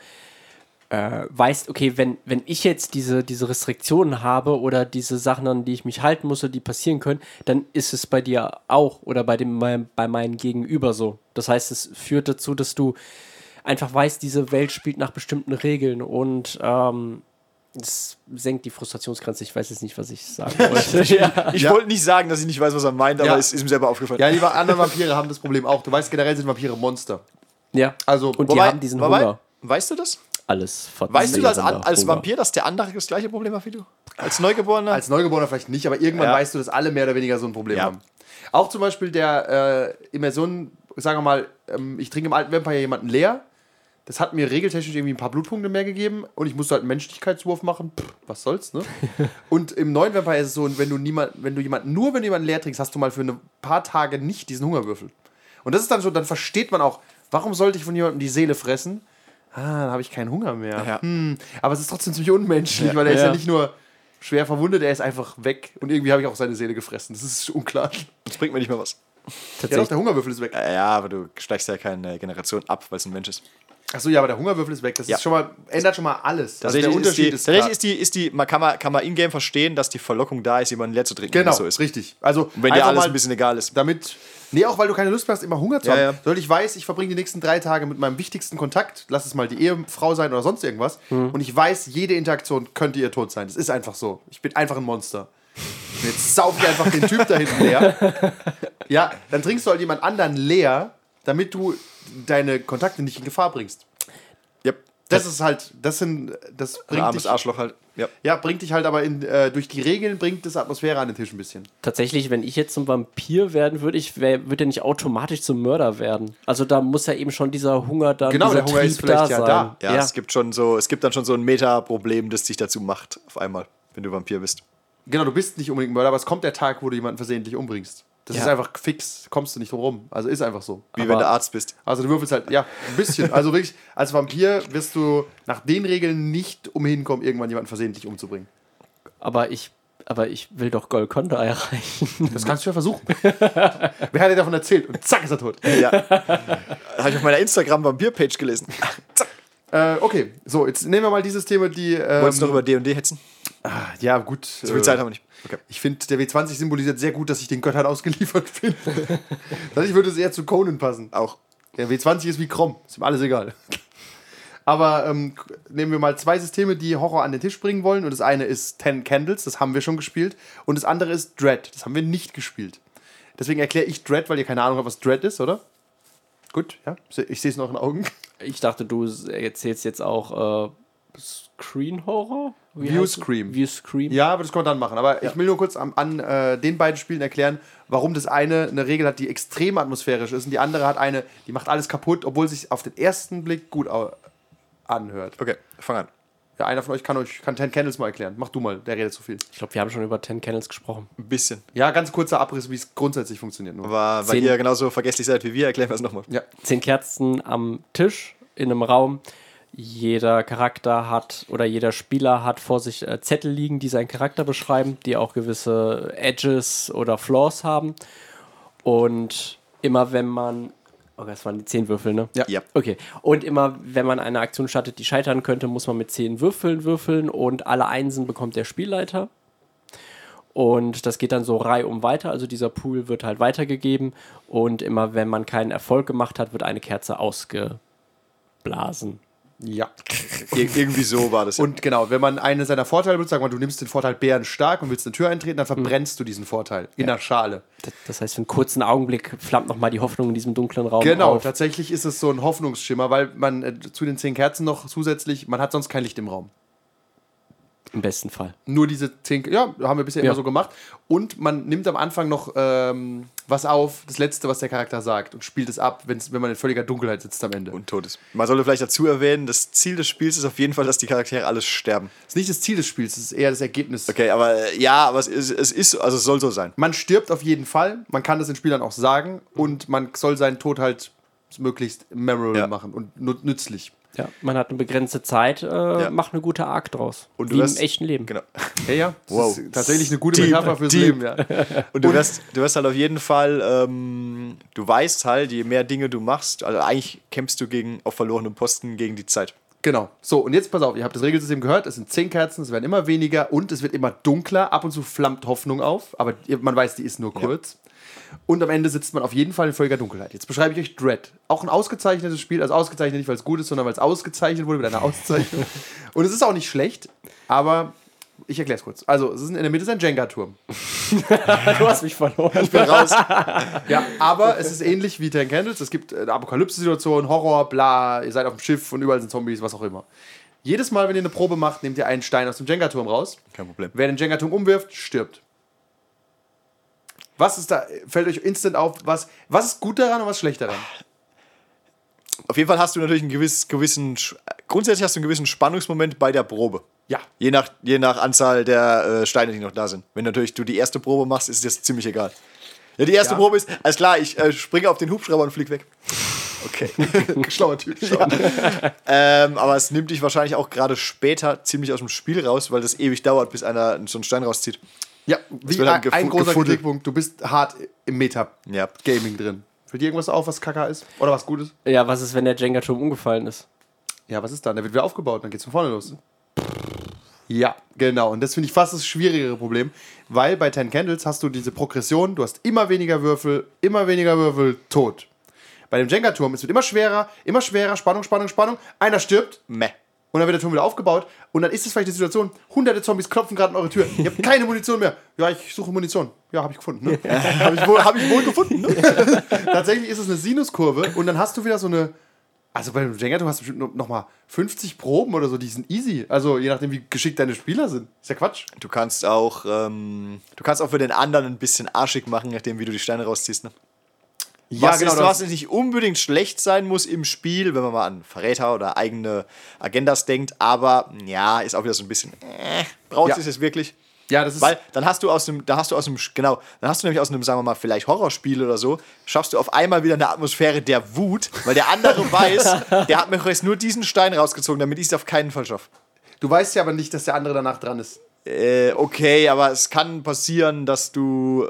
äh, weißt, okay, wenn, wenn ich jetzt diese, diese Restriktionen habe oder diese Sachen, an die ich mich halten muss, oder die passieren können, dann ist es bei dir auch oder bei, dem, bei, bei meinem Gegenüber so. Das heißt, es führt dazu, dass du einfach weißt, diese Welt spielt nach bestimmten Regeln und ähm, es senkt die Frustrationsgrenze. Ich weiß jetzt nicht, was ich sagen wollte. ja. Ich Ja. wollte nicht sagen, dass ich nicht weiß, was er meint, aber Ja. es ist ihm selber aufgefallen. Ja, die anderen Vampire haben das Problem auch. Du weißt, generell sind Vampire Monster. ja. Also, Und die Wobei- haben diesen wobei, Hunger. Weißt du das? Alles Weißt du das an, als Hunger. Vampir, dass der andere das gleiche Problem hat wie du? Als Neugeborener? als Neugeborener vielleicht nicht, aber irgendwann Ja. weißt du, dass alle mehr oder weniger so ein Problem Ja. haben. Auch zum Beispiel der äh, Immersion, sagen wir mal, ähm, ich trinke im alten Vampire jemanden leer. Das hat mir regeltechnisch irgendwie ein paar Blutpunkte mehr gegeben und ich musste halt einen Menschlichkeitswurf machen. Pff, was soll's, ne? und im neuen Vampire ist es so, wenn du niemand, wenn du jemanden, nur wenn du jemanden leer trinkst, hast du mal für ein paar Tage nicht diesen Hungerwürfel. Und das ist dann so, dann versteht man auch, warum sollte ich von jemandem die Seele fressen? Ah, dann habe ich keinen Hunger mehr. Ja. Hm, aber es ist trotzdem ziemlich unmenschlich, weil er ist ja Ja. nicht nur schwer verwundet, er ist einfach weg und irgendwie habe ich auch seine Seele gefressen. Das ist unklar. das bringt mir nicht mehr was. Ja, doch, Tatsächlich. der Hungerwürfel ist weg. Äh, Ja, aber du steigst ja keine Generation ab, weil es ein Mensch ist. Achso, ja, aber der Hungerwürfel ist weg. Das Ja. ist schon mal, ändert schon mal alles. Also der Tatsächlich Unterschied ist ist, die, tatsächlich klar. ist die, ist die man kann, man, kann man in-game verstehen, dass die Verlockung da ist, jemanden leer zu trinken, Genau, so ist. richtig. Also, Und wenn dir alles mal ein bisschen egal ist. damit. Nee, auch weil du keine Lust mehr hast, immer Hunger zu Ja, haben. ja. Sondern ich weiß, ich verbringe die nächsten drei Tage mit meinem wichtigsten Kontakt, lass es mal die Ehefrau sein oder sonst irgendwas. Mhm. Und ich weiß, jede Interaktion könnte ihr Tod sein. Das ist einfach so. Ich bin einfach ein Monster. Und jetzt sauf ich einfach den Typ da hinten leer. Ja, dann trinkst du halt jemand anderen leer, damit du deine Kontakte nicht in Gefahr bringst. Yep. Das ist halt, das sind, das Ein bringt armes dich, Arschloch halt. Ja. ja, bringt dich halt aber in, äh, durch die Regeln, bringt das Atmosphäre an den Tisch ein bisschen. Tatsächlich, wenn ich jetzt zum Vampir werden würde, ich wär, würde ja nicht automatisch zum Mörder werden. Also da muss ja eben schon dieser Hunger dann, Genau, dieser der Hunger ist Trieb vielleicht ja sein. da. Ja, es gibt schon so, es gibt dann schon so ein Meta-Problem, das dich dazu macht, auf einmal, wenn du Vampir bist. Genau, du bist nicht unbedingt ein Mörder, aber es kommt der Tag, wo du jemanden versehentlich umbringst. Das Ja. ist einfach fix, kommst du nicht drum rum. Also ist einfach so. Wie Aber- wenn du Arzt bist. Also du würfelst halt, ja, ein bisschen. Also wirklich, als Vampir wirst du nach den Regeln nicht umhin kommen, irgendwann jemanden versehentlich umzubringen. Aber ich, aber ich will doch Golconda erreichen. Das kannst du ja versuchen. Wer hat dir davon erzählt? Und zack ist er tot. Ja. Habe ich auf meiner Instagram-Vampir-Page gelesen. Äh, okay, so, jetzt nehmen wir mal dieses Thema, die. Ähm, Wolltest du noch über D&D hetzen? Ja, gut. So viel Zeit haben wir nicht. Okay. Ich finde, der W20 symbolisiert sehr gut, dass ich den Göttern ausgeliefert bin. Tatsächlich würde es eher zu Conan passen. Auch. Der W20 ist wie Krom, ist ihm alles egal. Aber ähm, nehmen wir mal zwei Systeme, die Horror an den Tisch bringen wollen. Und das eine ist Ten Candles, das haben wir schon gespielt. Und das andere ist Dread, das haben wir nicht gespielt. Deswegen erkläre ich Dread, weil ihr keine Ahnung habt, was Dread ist, oder? Gut, ja, ich sehe es noch in den Augen. Ich dachte, du erzählst jetzt auch äh, Screen Horror? Wie View heißt es? Scream. View Scream. Ja, aber das kann man dann machen. Aber ich will nur kurz an, an äh, den beiden Spielen erklären, warum das eine eine Regel hat, die extrem atmosphärisch ist und die andere hat eine, die macht alles kaputt, obwohl sich auf den ersten Blick gut anhört. Okay, fang an. Ja, einer von euch kann euch kann Ten Candles mal erklären. Mach du mal, der redet zu viel. Ich glaube, wir haben schon über Ten Candles gesprochen. Ein bisschen. Ja, ganz kurzer Abriss, wie es grundsätzlich funktioniert. Nur. Aber weil Zehn- ihr genauso vergesslich seid wie wir, erklären wir es nochmal. Ja, Zehn Kerzen am Tisch in einem Raum. Jeder Charakter hat oder jeder Spieler hat vor sich äh, Zettel liegen, die seinen Charakter beschreiben, die auch gewisse Edges oder Flaws haben. Und immer wenn man. Oh, das waren die zehn Würfel, ne? Ja. Ja. Okay. Und immer, wenn man eine Aktion startet, die scheitern könnte, muss man mit zehn Würfeln würfeln und alle Einsen bekommt der Spielleiter. Und das geht dann so reihum weiter. Also dieser Pool wird halt weitergegeben. Und immer wenn man keinen Erfolg gemacht hat, wird eine Kerze ausgeblasen. Ja. Ir irgendwie so war das. ja. Und genau, wenn man einen seiner Vorteile benutzt, sagen wir, du nimmst den Vorteil Bären stark und willst eine Tür eintreten, dann verbrennst du diesen Vorteil in der Schale. Das, das heißt, für einen kurzen Augenblick flammt nochmal die Hoffnung in diesem dunklen Raum Genau, auf. tatsächlich ist es so ein Hoffnungsschimmer, weil man äh, zu den zehn Kerzen noch zusätzlich, man hat sonst kein Licht im Raum. Im besten Fall. Nur diese zehn, ja, haben wir bisher Ja. immer so gemacht. Und man nimmt am Anfang noch ähm, was auf, das Letzte, was der Charakter sagt und spielt es ab, wenn's, wenn man in völliger Dunkelheit sitzt am Ende. und tot ist. Man sollte vielleicht dazu erwähnen, das Ziel des Spiels ist auf jeden Fall, dass die Charaktere alles sterben. das ist nicht das Ziel des Spiels, das ist eher das Ergebnis. Okay, aber ja, aber es ist, es ist, also es soll so sein. Man stirbt auf jeden Fall, man kann das den Spielern auch sagen und man soll seinen Tod halt möglichst memorable Ja. machen und nützlich. Ja, man hat eine begrenzte Zeit, äh, macht eine gute Arc draus. Und du Wie hast- im echten Leben. Genau. Ja, ja. Wow. tatsächlich eine gute Deep, Metapher fürs deep. Leben, ja. Und du wirst, du wirst halt auf jeden Fall, ähm, du weißt halt, je mehr Dinge du machst, also eigentlich kämpfst du gegen auf verlorenem Posten gegen die Zeit. Genau. So, und jetzt pass auf, ihr habt das Regelsystem gehört, es sind zehn Kerzen, es werden immer weniger und es wird immer dunkler. Ab und zu flammt Hoffnung auf, aber man weiß, die ist nur kurz. Und am Ende sitzt man auf jeden Fall in völliger Dunkelheit. Jetzt beschreibe ich euch Dread. Auch ein ausgezeichnetes Spiel, also ausgezeichnet nicht, weil es gut ist, sondern weil es ausgezeichnet wurde mit einer Auszeichnung. und es ist auch nicht schlecht, aber ich erkläre es kurz. Also, es ist in der Mitte ist ein Jenga-Turm. Du hast mich verloren. Bin raus. Ja, aber es ist ähnlich wie Ten Candles. Es gibt äh, eine Apokalypse-Situation, Horror, bla, ihr seid auf dem Schiff und überall sind Zombies, was auch immer. Jedes Mal, wenn ihr eine Probe macht, nehmt ihr einen Stein aus dem Jenga-Turm raus. Kein Problem. Wer den Jenga-Turm umwirft, stirbt. Was ist da, fällt euch instant auf, was, was ist gut daran und was schlecht daran? Auf jeden Fall hast du natürlich einen gewiss, gewissen, Sch- grundsätzlich hast du einen gewissen Spannungsmoment bei der Probe. Ja. Je nach, je nach Anzahl der äh, Steine, die noch da sind. Wenn natürlich du die erste Probe machst, ist das ziemlich egal. Ja, die erste Ja. Probe ist, alles klar, ich äh, springe auf den Hubschrauber und flieg weg. Okay. Schlauer Typ. Schlauer. ähm, aber es nimmt dich wahrscheinlich auch gerade später ziemlich aus dem Spiel raus, weil das ewig dauert, bis einer so einen Stein rauszieht. Ja, wie ein, ein großer gefuddelt. Kritikpunkt. Du bist hart im Meta-Gaming Ja. drin. Fällt dir irgendwas auf, was Kacke ist? Oder was gut ist? Ja, was ist, wenn der Jenga-Turm umgefallen ist? Ja, was ist dann? Der wird wieder aufgebaut, dann geht's von vorne los. Ja, genau. Und das finde ich fast das schwierigere Problem, weil bei Ten Candles hast du diese Progression, du hast immer weniger Würfel, immer weniger Würfel, tot. Bei dem Jenga-Turm, es wird immer schwerer, immer schwerer, Spannung, Spannung, Spannung. Einer stirbt Meh. Und dann wird der Turm wieder aufgebaut und dann ist es vielleicht die Situation, hunderte Zombies klopfen gerade an eure Tür. Ihr habt keine Munition mehr. Ja, ich suche Munition. Ja, habe ich gefunden. Ne? Habe ich, wohl- hab ich wohl gefunden. Ne? Tatsächlich ist es eine Sinuskurve und dann hast du wieder so eine. Also bei dem Jenga, du hast bestimmt noch mal 50 Proben oder so, die sind easy. Also je nachdem, wie geschickt deine Spieler sind. Ist ja Quatsch. Du kannst auch, ähm, du kannst auch für den anderen ein bisschen arschig machen, nachdem wie du die Steine rausziehst. Ne? Ja, was, ist, du was nicht unbedingt schlecht sein muss im Spiel, wenn man mal an Verräter oder eigene Agendas denkt, aber ja, ist auch wieder so ein bisschen, äh, braucht Ja. es es wirklich? Ja, das ist. Weil dann hast du aus einem, da hast du aus einem, genau, dann hast du nämlich aus einem, sagen wir mal, vielleicht Horrorspiel oder so, schaffst du auf einmal wieder eine Atmosphäre der Wut, weil der andere weiß, der hat mir jetzt nur diesen Stein rausgezogen, damit ich es auf keinen Fall schaffe. du weißt ja aber nicht, dass der andere danach dran ist. Äh, okay, aber es kann passieren, dass du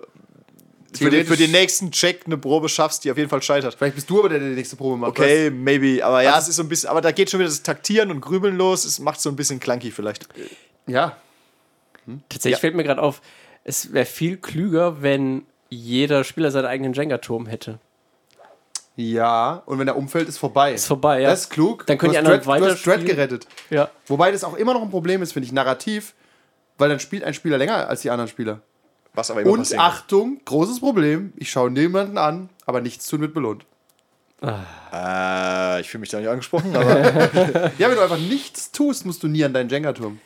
für den, für den nächsten Check eine Probe schaffst, die auf jeden Fall scheitert. Vielleicht bist du aber der, der die nächste Probe macht. Okay, maybe, aber ja, Also- es ist so ein bisschen, aber da geht schon wieder das Taktieren und Grübeln los, es macht so ein bisschen clunky vielleicht. weißt? Ja. Tatsächlich Ja. fällt mir gerade auf, es wäre viel klüger, wenn jeder Spieler seinen eigenen Jenga-Turm hätte. Ja, und wenn er umfällt, ist vorbei. Ist vorbei, ja. Das ist klug. Dann können die anderen Dread, Du hast Dread gerettet. Ja. Wobei das auch immer noch ein Problem ist, finde ich, narrativ, weil dann spielt ein Spieler länger als die anderen Spieler. Was aber immer Und passieren. Achtung, großes Problem, ich schaue niemanden an, aber nichts tun wird belohnt. Äh, ich fühle mich da nicht angesprochen, aber Ja, wenn du einfach nichts tust, musst du nie an deinen Jenga-Turm.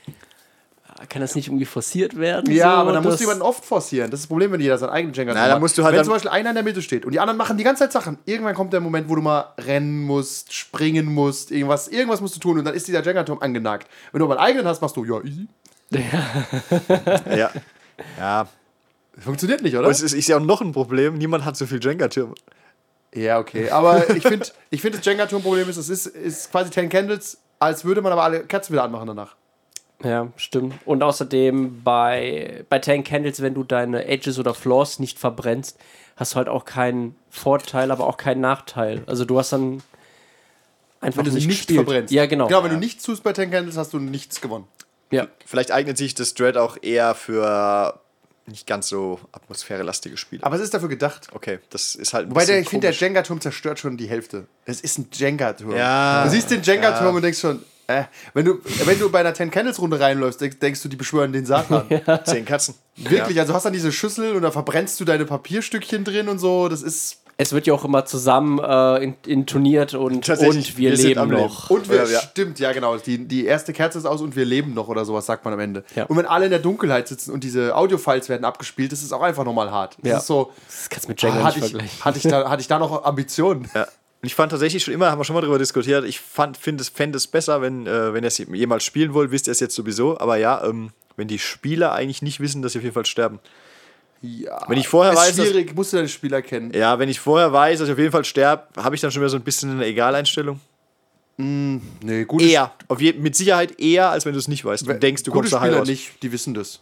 Kann das nicht irgendwie forciert werden? Ja, so, aber dann musst du jemanden oft forcieren. Das ist das Problem, wenn jeder seinen eigenen Jenga-Turm Na, dann hat. musst du halt Wenn dann- zum Beispiel einer in der Mitte steht und die anderen machen die ganze Zeit Sachen, irgendwann kommt der Moment, wo du mal rennen musst, springen musst, irgendwas, irgendwas musst du tun und dann ist dieser Jenga-Turm angenagt. Wenn du aber einen eigenen hast, machst du, ja, easy. ja. Ja. Funktioniert nicht, oder? Und es ist, ist ja auch noch ein Problem, niemand hat so viel Jenga-Türme. Ja, okay. Aber ich finde, ich find, das Jenga-Turm-Problem ist, es ist, ist quasi Ten Candles, als würde man aber alle Kerzen wieder anmachen danach. Ja, stimmt. Und außerdem bei, bei Ten Candles, wenn du deine Edges oder Flaws nicht verbrennst, hast du halt auch keinen Vorteil, aber auch keinen Nachteil. Also du hast dann einfach Wenn du nicht nicht gespielt. verbrennst. Ja, genau. Genau, wenn du nichts tust bei Ten Candles, hast du nichts gewonnen. Ja. Vielleicht eignet sich das Dread auch eher für nicht ganz so atmosphärelastige Spiele. Aber es ist dafür gedacht. okay, das ist halt ein Wobei, der, ich finde, der. Jenga-Turm zerstört schon die Hälfte. Es ist ein Jenga-Turm. Ja. Du siehst den Jenga-Turm und denkst schon, äh, wenn du, wenn du bei einer Ten Candles-Runde reinläufst, denkst, denkst du, die beschwören den Satan. Zehn Katzen. Wirklich, also du hast dann diese Schüssel und da verbrennst du deine Papierstückchen drin und so. Das ist. Es wird ja auch immer zusammen äh, in- intoniert und, und wir, wir leben am Leben. noch. Und wir, Ja, ja. stimmt, ja genau. Die, die erste Kerze ist aus und wir leben noch oder sowas, sagt man am Ende. Ja. Und wenn alle in der Dunkelheit sitzen und diese Audiofiles werden abgespielt, das ist auch einfach nochmal hart. Das Ja. ist so, Das kannst du mit Jenga ah, hatte, nicht ich, hatte, ich da, hatte ich da noch Ambitionen? Ja. Und ich fand tatsächlich schon immer, haben wir schon mal darüber diskutiert, ich fand, finde es, fände es besser, wenn, äh, wenn ihr es jemals spielen wollt, wisst ihr es jetzt sowieso, aber ja, ähm, wenn die Spieler eigentlich nicht wissen, dass sie auf jeden Fall sterben. Ja. Wenn ich vorher ist weiß, dass- schwierig, musst du deine Spieler kennen. Ja, wenn ich vorher weiß, dass ich auf jeden Fall sterbe, habe ich dann schon wieder so ein bisschen eine Egaleinstellung. Nee, gut. Eher. Auf jeden, mit Sicherheit eher, als wenn du es nicht weißt. Du denkst, du kommst da heil Spieler raus. nicht, die wissen das.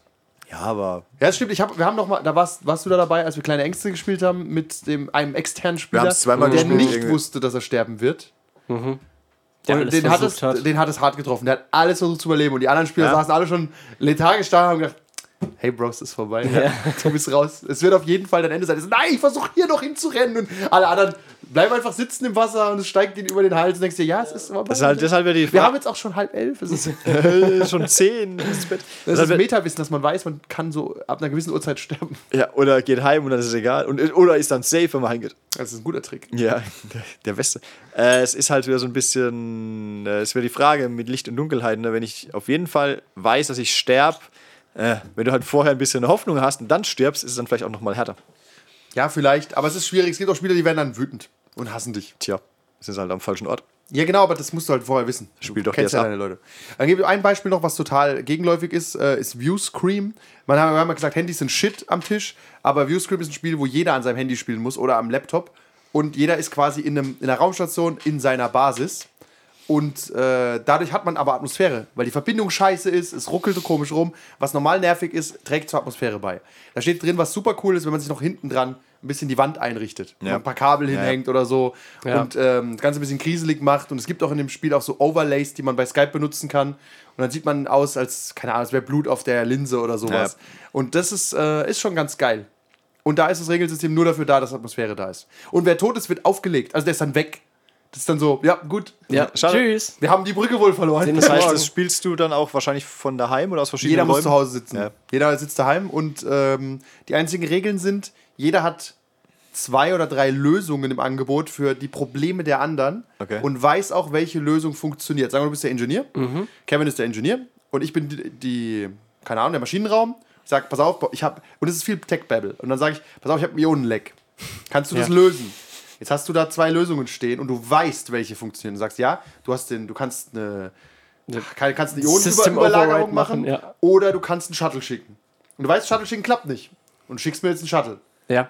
Ja, aber Ja, das stimmt. Ich hab, wir haben noch mal, da warst, warst du da dabei, als wir kleine Ängste gespielt haben mit dem einem externen Spieler, haben's zweimal der gespielt, nicht irgendwie. wusste, dass er sterben wird. Der und den hat, es, hat. den hat es hart getroffen. Der hat alles versucht zu überleben. Und die anderen Spieler Ja. saßen alle schon lethargisch da und haben gedacht, hey Bro, es ist vorbei. Du bist raus. Es wird auf jeden Fall dein Ende sein. Nein, ich versuche hier noch hinzurennen. Und alle anderen bleiben einfach sitzen im Wasser und es steigt ihnen über den Hals. Und denkst dir, ja, es ist vorbei. das ist halt, die wir haben Frage. jetzt auch schon halb elf. Es ist, schon zehn das Deshalb ist wär- Meta-Wissen, dass man weiß, man kann so ab einer gewissen Uhrzeit sterben. ja, oder geht heim und dann ist es egal. Und, oder ist dann safe, wenn man heimgeht. Das ist ein guter Trick. Ja, der, der Beste. Äh, es ist halt wieder so ein bisschen, äh, es wäre die Frage mit Licht und Dunkelheit, ne? wenn ich auf jeden Fall weiß, dass ich sterbe, äh, wenn du halt vorher ein bisschen Hoffnung hast und dann stirbst, ist es dann vielleicht auch nochmal härter. Ja, vielleicht. Aber es ist schwierig. Es gibt auch Spieler, die werden dann wütend und hassen dich. Tja, ist halt am falschen Ort. Ja, genau, aber das musst du halt vorher wissen. Spiel doch kennst jetzt ja ab. deine Leute. Dann gebe ich ein Beispiel noch, was total gegenläufig ist, äh, ist Viewscream. Man hat, ja gesagt, Handys sind Shit am Tisch, aber Viewscream ist ein Spiel, wo jeder an seinem Handy spielen muss oder am Laptop. Und jeder ist quasi in, einem, in einer Raumstation in seiner Basis. Und äh, dadurch hat man aber Atmosphäre, weil die Verbindung scheiße ist, es ruckelt so komisch rum. Was normal nervig ist, trägt zur Atmosphäre bei. Da steht drin, was super cool ist, wenn man sich noch hinten dran ein bisschen die Wand einrichtet. Wenn Ja. man ein paar Kabel ja. hinhängt oder so Ja. und ähm, das Ganze ein bisschen kriselig macht. Und es gibt auch in dem Spiel auch so Overlays, die man bei Skype benutzen kann. Und dann sieht man aus, als, keine Ahnung, als wäre Blut auf der Linse oder sowas. Ja. Und das ist, äh, ist schon ganz geil. Und da ist das Regelsystem nur dafür da, dass Atmosphäre da ist. Und wer tot ist, wird aufgelegt. Also der ist dann weg. Das ist dann so, ja, gut. ja, Schade. tschüss. Wir haben die Brücke wohl verloren. Das heißt, das spielst du dann auch wahrscheinlich von daheim oder aus verschiedenen Jeder muss Räumen? zu Hause sitzen. Ja. Jeder sitzt daheim und ähm, die einzigen Regeln sind, jeder hat zwei oder drei Lösungen im Angebot für die Probleme der anderen Okay. und weiß auch, welche Lösung funktioniert. Sagen wir, du bist der Ingenieur, Kevin ist der Ingenieur und ich bin die, die keine Ahnung, der Maschinenraum. Ich sag, pass auf, ich habe und es ist viel Tech-Babble. Und dann sage ich, pass auf, ich habe einen Ionenleck. Kannst du das Ja. lösen? Jetzt hast du da zwei Lösungen stehen und du weißt, welche funktionieren. Du sagst, ja, du hast den, du kannst eine, kann- kannst eine Ionenüberlagerung machen, machen, ja. oder du kannst einen Shuttle schicken. Und du weißt, Shuttle schicken klappt nicht. Und du schickst mir jetzt einen Shuttle. Ja.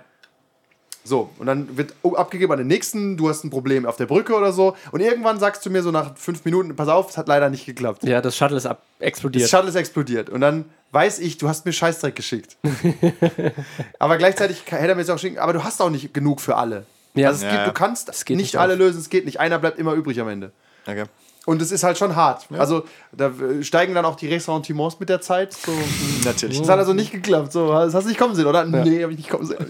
So, und dann wird abgegeben an den nächsten, du hast ein Problem auf der Brücke oder so. Und irgendwann sagst du mir so nach fünf Minuten, pass auf, es hat leider nicht geklappt. ja, das Shuttle ist ab Das explodiert. Shuttle ist explodiert. Und dann weiß ich, du hast mir Scheißdreck geschickt. aber gleichzeitig hätte er mir jetzt auch schicken, aber du hast auch nicht genug für alle. Ja. Also es Ja. geht, du kannst geht nicht nicht alle auf. lösen, es geht nicht. Einer bleibt immer übrig am Ende. Okay. Und es ist halt schon hart. Also da steigen dann auch die Ressentiments mit der Zeit. So, Natürlich. das hat also nicht geklappt. So, das hast du nicht kommen sehen, oder? Nee, hab ich nicht kommen sehen.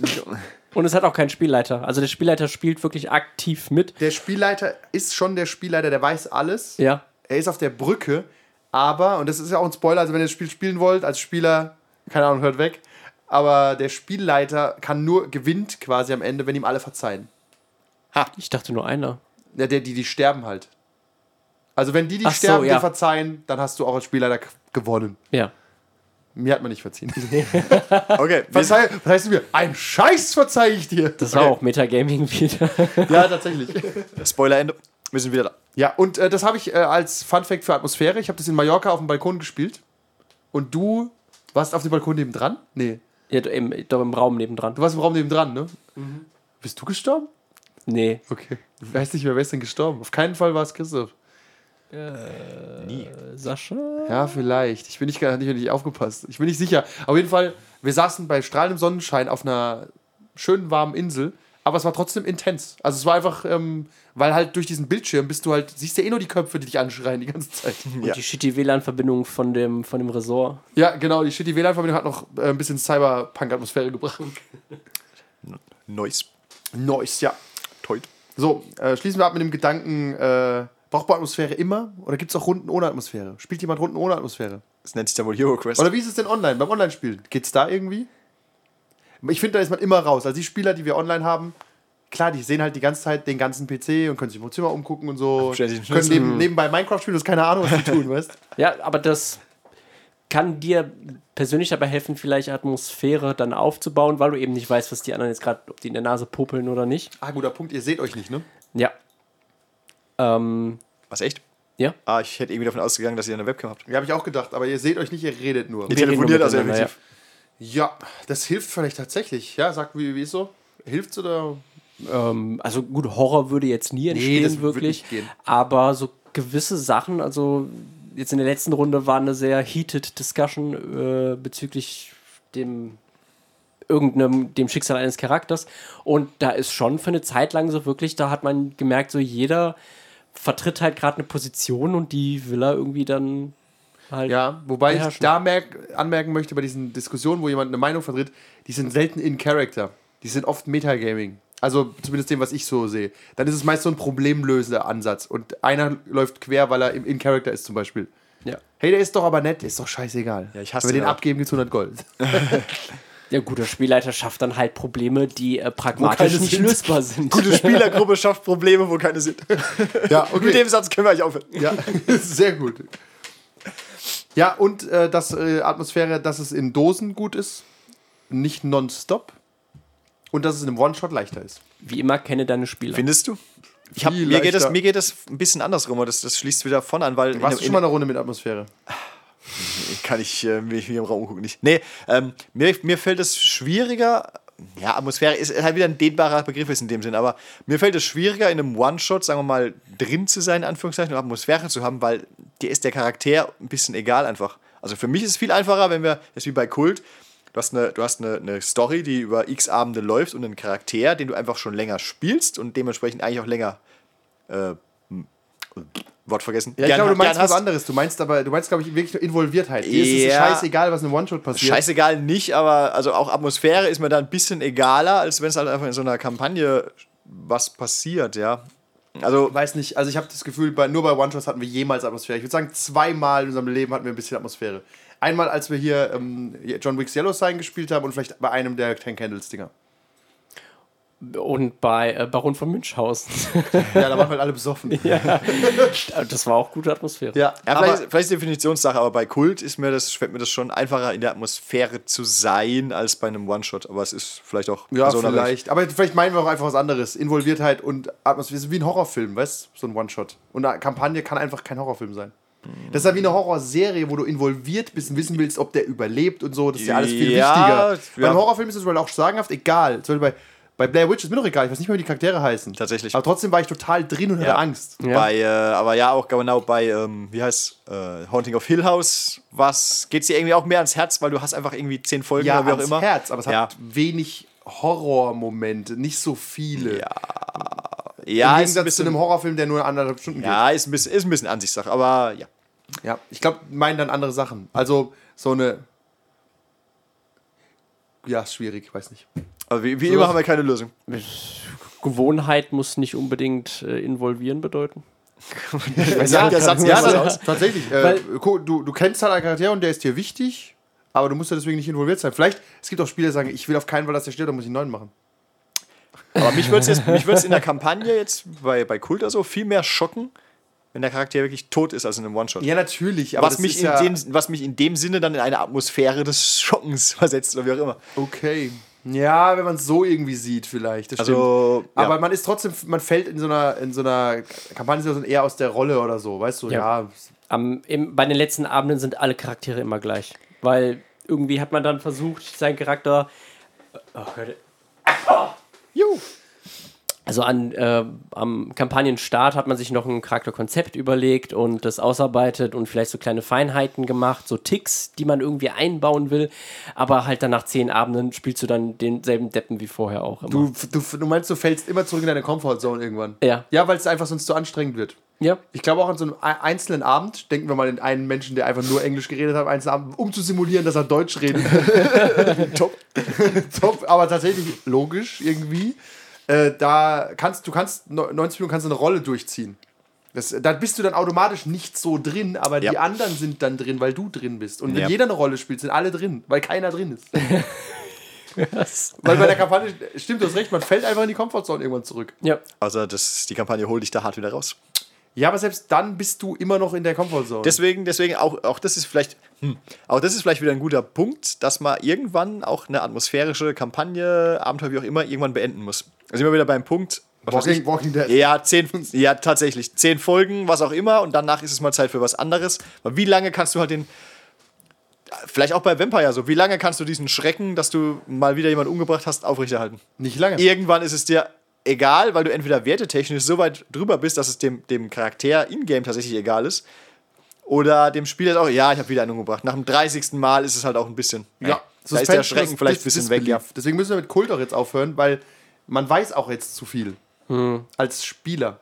Und es hat auch keinen Spielleiter. Also der Spielleiter spielt wirklich aktiv mit. Der Spielleiter ist schon der Spielleiter, der weiß alles. Ja. Er ist auf der Brücke, aber, und das ist ja auch ein Spoiler, also wenn ihr das Spiel spielen wollt, als Spieler, keine Ahnung, hört weg, aber der Spielleiter kann nur, gewinnt quasi am Ende, wenn ihm alle verzeihen. Ich dachte nur einer. Ja, der, die, die sterben halt. Also wenn die, die Ach so, sterben, ja. dir verzeihen, dann hast du auch als Spielleiter gewonnen. Ja. Mir hat man nicht verziehen. Okay, Verzeih, was heißt du mir? Ein Scheiß verzeih ich dir. Das war auch Metagaming wieder. Ja, tatsächlich. Spoilerende. Wir sind wieder da. Ja, und äh, das habe ich äh, als Fun Fact für Atmosphäre. Ich habe das in Mallorca auf dem Balkon gespielt. Und du warst auf dem Balkon nebendran? Nee. ja, im, doch im Raum nebendran. Du warst im Raum nebendran, ne? Bist du gestorben? Nee. Okay. Ich weiß nicht mehr, wer ist denn gestorben? Auf keinen Fall war es Christoph. Sascha? Ja, vielleicht. Ich bin nicht, nicht, nicht aufgepasst. Ich bin nicht sicher. Auf jeden Fall, wir saßen bei strahlendem Sonnenschein auf einer schönen warmen Insel, aber es war trotzdem intens. Also es war einfach, ähm, weil halt durch diesen Bildschirm bist du halt, siehst ja eh nur die Köpfe, die dich anschreien die ganze Zeit. Und die shitty WLAN-Verbindung von dem, von dem Resort. Ja, genau, die Shitty WLAN-Verbindung hat noch äh, ein bisschen Cyberpunk-Atmosphäre gebracht. Noise. Nice, ja. Toll. So, äh, schließen wir ab mit dem Gedanken, äh, braucht man Atmosphäre immer? Oder gibt es auch Runden ohne Atmosphäre? Spielt jemand Runden ohne Atmosphäre? Das nennt sich dann wohl Hero Quest. Oder wie ist es denn online, beim Online-Spielen? Geht's da irgendwie? Ich finde, da ist man immer raus. Also die Spieler, die wir online haben, klar, die sehen halt die ganze Zeit den ganzen PC und können sich im Zimmer umgucken und so. Können neben, nebenbei Minecraft spielen, das ist keine Ahnung, was die tun, weißt Ja, aber das kann dir persönlich dabei helfen, vielleicht Atmosphäre dann aufzubauen, weil du eben nicht weißt, was die anderen jetzt gerade, ob die in der Nase popeln oder nicht. Ah, guter Punkt, ihr seht euch nicht, ne? Ja. Ähm, Was, echt? ja. Ah, ich hätte irgendwie davon ausgegangen, dass ihr eine Webcam habt. Ja, habe ich auch gedacht, aber ihr seht euch nicht, ihr redet nur. Ihr telefoniert also effektiv. Ja, das hilft vielleicht tatsächlich. Ja, sag, wie, wie ist so? Hilft's oder? Ähm, also gut, Horror würde jetzt nie entstehen, das würde wirklich. nicht gehen. Aber so gewisse Sachen, also jetzt in der letzten Runde war eine sehr heated Discussion äh, bezüglich dem irgendeinem dem Schicksal eines Charakters und da ist schon für eine Zeit lang so wirklich, da hat man gemerkt, so jeder vertritt halt gerade eine Position und die will er irgendwie dann halt Ja, wobei ich da merk, anmerken möchte bei diesen Diskussionen, wo jemand eine Meinung vertritt, die sind selten in Character. Die sind oft Metagaming. Also zumindest dem, was ich so sehe. Dann ist es meist so ein problemlösender Ansatz. Und einer läuft quer, weil er im in Character ist zum Beispiel. ja. Hey, der ist doch aber nett, der ist doch scheißegal. Ja, ich hasse Wenn wir den auch. abgeben, gibt's 100 Gold. ja, guter Spielleiter schafft dann halt Probleme, die äh, pragmatisch nicht sind. lösbar sind. Gute Spielergruppe schafft Probleme, wo keine sind. Ja, Mit dem Satz können wir eigentlich aufhören. Ja, sehr gut. Ja, und äh, dass äh, Atmosphäre, dass es in Dosen gut ist, nicht nonstop. Und dass es in einem One-Shot leichter ist. Wie immer kenne deine Spieler. Findest du? Ich hab, mir, geht das, mir geht das ein bisschen andersrum, das, das schließt wieder von an, weil. Warst in, du schon mal eine Runde mit Atmosphäre? kann ich äh, mich hier im Raum gucken nicht. Nee, ähm, mir, mir fällt es schwieriger. Ja, Atmosphäre ist halt wieder ein dehnbarer Begriff ist in dem Sinn, aber mir fällt es schwieriger, in einem One-Shot, sagen wir mal, drin zu sein, in Anführungszeichen, und Atmosphäre zu haben, weil dir ist der Charakter ein bisschen egal einfach. Also für mich ist es viel einfacher, wenn wir, das ist wie bei Kult, du hast eine, du hast eine, eine Story, die über x Abende läuft und einen Charakter, den du einfach schon länger spielst und dementsprechend eigentlich auch länger, äh, Wort vergessen. Ja, ich gern- glaube, du meinst was anderes. Du meinst aber, du meinst, glaube ich, wirklich nur Involviertheit. Dir ist es Ja. scheißegal, was in einem One-Shot passiert. Scheißegal nicht, aber also auch Atmosphäre ist mir da ein bisschen egaler, als wenn es halt einfach in so einer Kampagne was passiert, ja. Also, weiß nicht, also ich habe das Gefühl, bei, nur bei One-Shots hatten wir jemals Atmosphäre. Ich würde sagen, zweimal in unserem Leben hatten wir ein bisschen Atmosphäre. Einmal, als wir hier ähm, John Wick's Yellow Sign gespielt haben und vielleicht bei einem der Ten Candles Dinger. Und bei äh, Baron von Münchhausen. Ja, da waren halt alle besoffen. ja, das war auch gute Atmosphäre. ja, aber vielleicht, vielleicht ist Definitionssache, aber bei Kult ist mir das, fällt mir das schon einfacher, in der Atmosphäre zu sein, als bei einem One-Shot. Aber es ist vielleicht auch ja vielleicht. Aber vielleicht meinen wir auch einfach was anderes. Involviertheit und Atmosphäre. ist wie ein Horrorfilm, weißt du? So ein One-Shot. Und eine Kampagne kann einfach kein Horrorfilm sein. Das ist ja wie eine Horrorserie, wo du involviert bist und wissen willst, ob der überlebt und so. Das ist ja alles viel Ja, wichtiger. ja. Beim Horrorfilm ist es wohl auch sagenhaft egal. Zum Beispiel bei, bei Blair Witch ist mir doch egal. Ich weiß nicht mehr, wie die Charaktere heißen. Tatsächlich. Aber trotzdem war ich total drin und Ja. hatte Angst. Ja. Bei, äh, aber ja, auch genau bei, ähm, wie heißt äh, Haunting of Hill House, was geht dir irgendwie auch mehr ans Herz, weil du hast einfach irgendwie zehn Folgen Ja, oder wie auch ans immer. Herz, aber es ja. hat wenig Horrormomente, nicht so viele. Ja, Im ja, ist ein Gegensatz zu bisschen, einem Horrorfilm, der nur anderthalb Stunden ja ist, ein bisschen, ist ein bisschen Ansichtssache, aber ja. Ja, ich glaube, meinen dann andere Sachen. Also so eine. Ja, ist schwierig, weiß nicht. Aber wie, wie So immer haben wir keine Lösung. Gewohnheit muss nicht unbedingt äh, involvieren bedeuten. Ja, der Satz ja, aus. tatsächlich. Äh, du, du kennst halt einen Charakter und der ist dir wichtig, aber du musst ja deswegen nicht involviert sein. Vielleicht, es gibt auch Spieler, die sagen, ich will auf keinen Fall, dass der stirbt, dann muss ich einen neuen machen. Aber mich würde es in der Kampagne jetzt bei, bei Kult oder so viel mehr schocken, wenn der Charakter wirklich tot ist als in einem One-Shot. Ja, natürlich, aber was, mich in ja dem, was mich in dem Sinne dann in eine Atmosphäre des Schockens versetzt oder wie auch immer. okay. Ja, wenn man es so irgendwie sieht, vielleicht. Das Also, stimmt. ja. Aber man ist trotzdem, man fällt in so einer, in so einer Kampagne eher aus der Rolle oder so, weißt du? Ja. Ja. Am, im, bei den letzten Abenden sind alle Charaktere immer gleich. Weil irgendwie hat man dann versucht, seinen Charakter. Oh, hört ihr- Juhu. Also an, äh, am Kampagnenstart hat man sich noch ein Charakterkonzept überlegt und das ausarbeitet und vielleicht so kleine Feinheiten gemacht, so Ticks, die man irgendwie einbauen will. Aber halt dann nach zehn Abenden spielst du dann denselben Deppen wie vorher auch immer. Du, du, du meinst, du fällst immer zurück in deine Comfortzone irgendwann. Ja. Ja, weil es einfach sonst zu anstrengend wird. ja. Ich glaube auch an so einem ei- einzelnen Abend, denken wir mal in einen Menschen, der einfach nur Englisch geredet hat, einzelnen Abend, um zu simulieren, dass er Deutsch redet. Top. Top, aber tatsächlich logisch irgendwie. Äh, da kannst du kannst no- 90 Minuten kannst du eine Rolle durchziehen. Das, da bist du dann automatisch nicht so drin, aber die Ja. anderen sind dann drin, weil du drin bist. Und wenn Ja. jeder eine Rolle spielt, sind alle drin, weil keiner drin ist. weil bei der Kampagne, stimmt, du hast recht, man fällt einfach in die Comfortzone irgendwann zurück. Ja. Also das, die Kampagne holt dich da hart wieder raus. Ja, aber selbst dann bist du immer noch in der Comfortzone. Deswegen, deswegen auch, auch das ist vielleicht, hm, auch das ist vielleicht wieder ein guter Punkt, dass man irgendwann auch eine atmosphärische Kampagne, Abenteuer, wie auch immer, irgendwann beenden muss. Also immer wieder beim Punkt. Walking, Walking Dead. Ja, zehn, ja, tatsächlich. Zehn Folgen, was auch immer, und danach ist es mal Zeit für was anderes. Aber wie lange kannst du halt den. Vielleicht auch bei Vampire so. Wie lange kannst du diesen Schrecken, dass du mal wieder jemanden umgebracht hast, aufrechterhalten? Nicht lange. Irgendwann ist es dir egal, weil du entweder wertetechnisch so weit drüber bist, dass es dem, dem Charakter in-game tatsächlich egal ist. Oder dem Spieler ist auch, ja, ich habe wieder einen umgebracht. Nach dem 30. Mal ist es halt auch ein bisschen. Ja, da ist der Schrecken vielleicht ein bisschen weg, ja. Deswegen müssen wir mit Kult auch jetzt aufhören, weil man weiß auch jetzt zu viel. Als Spieler.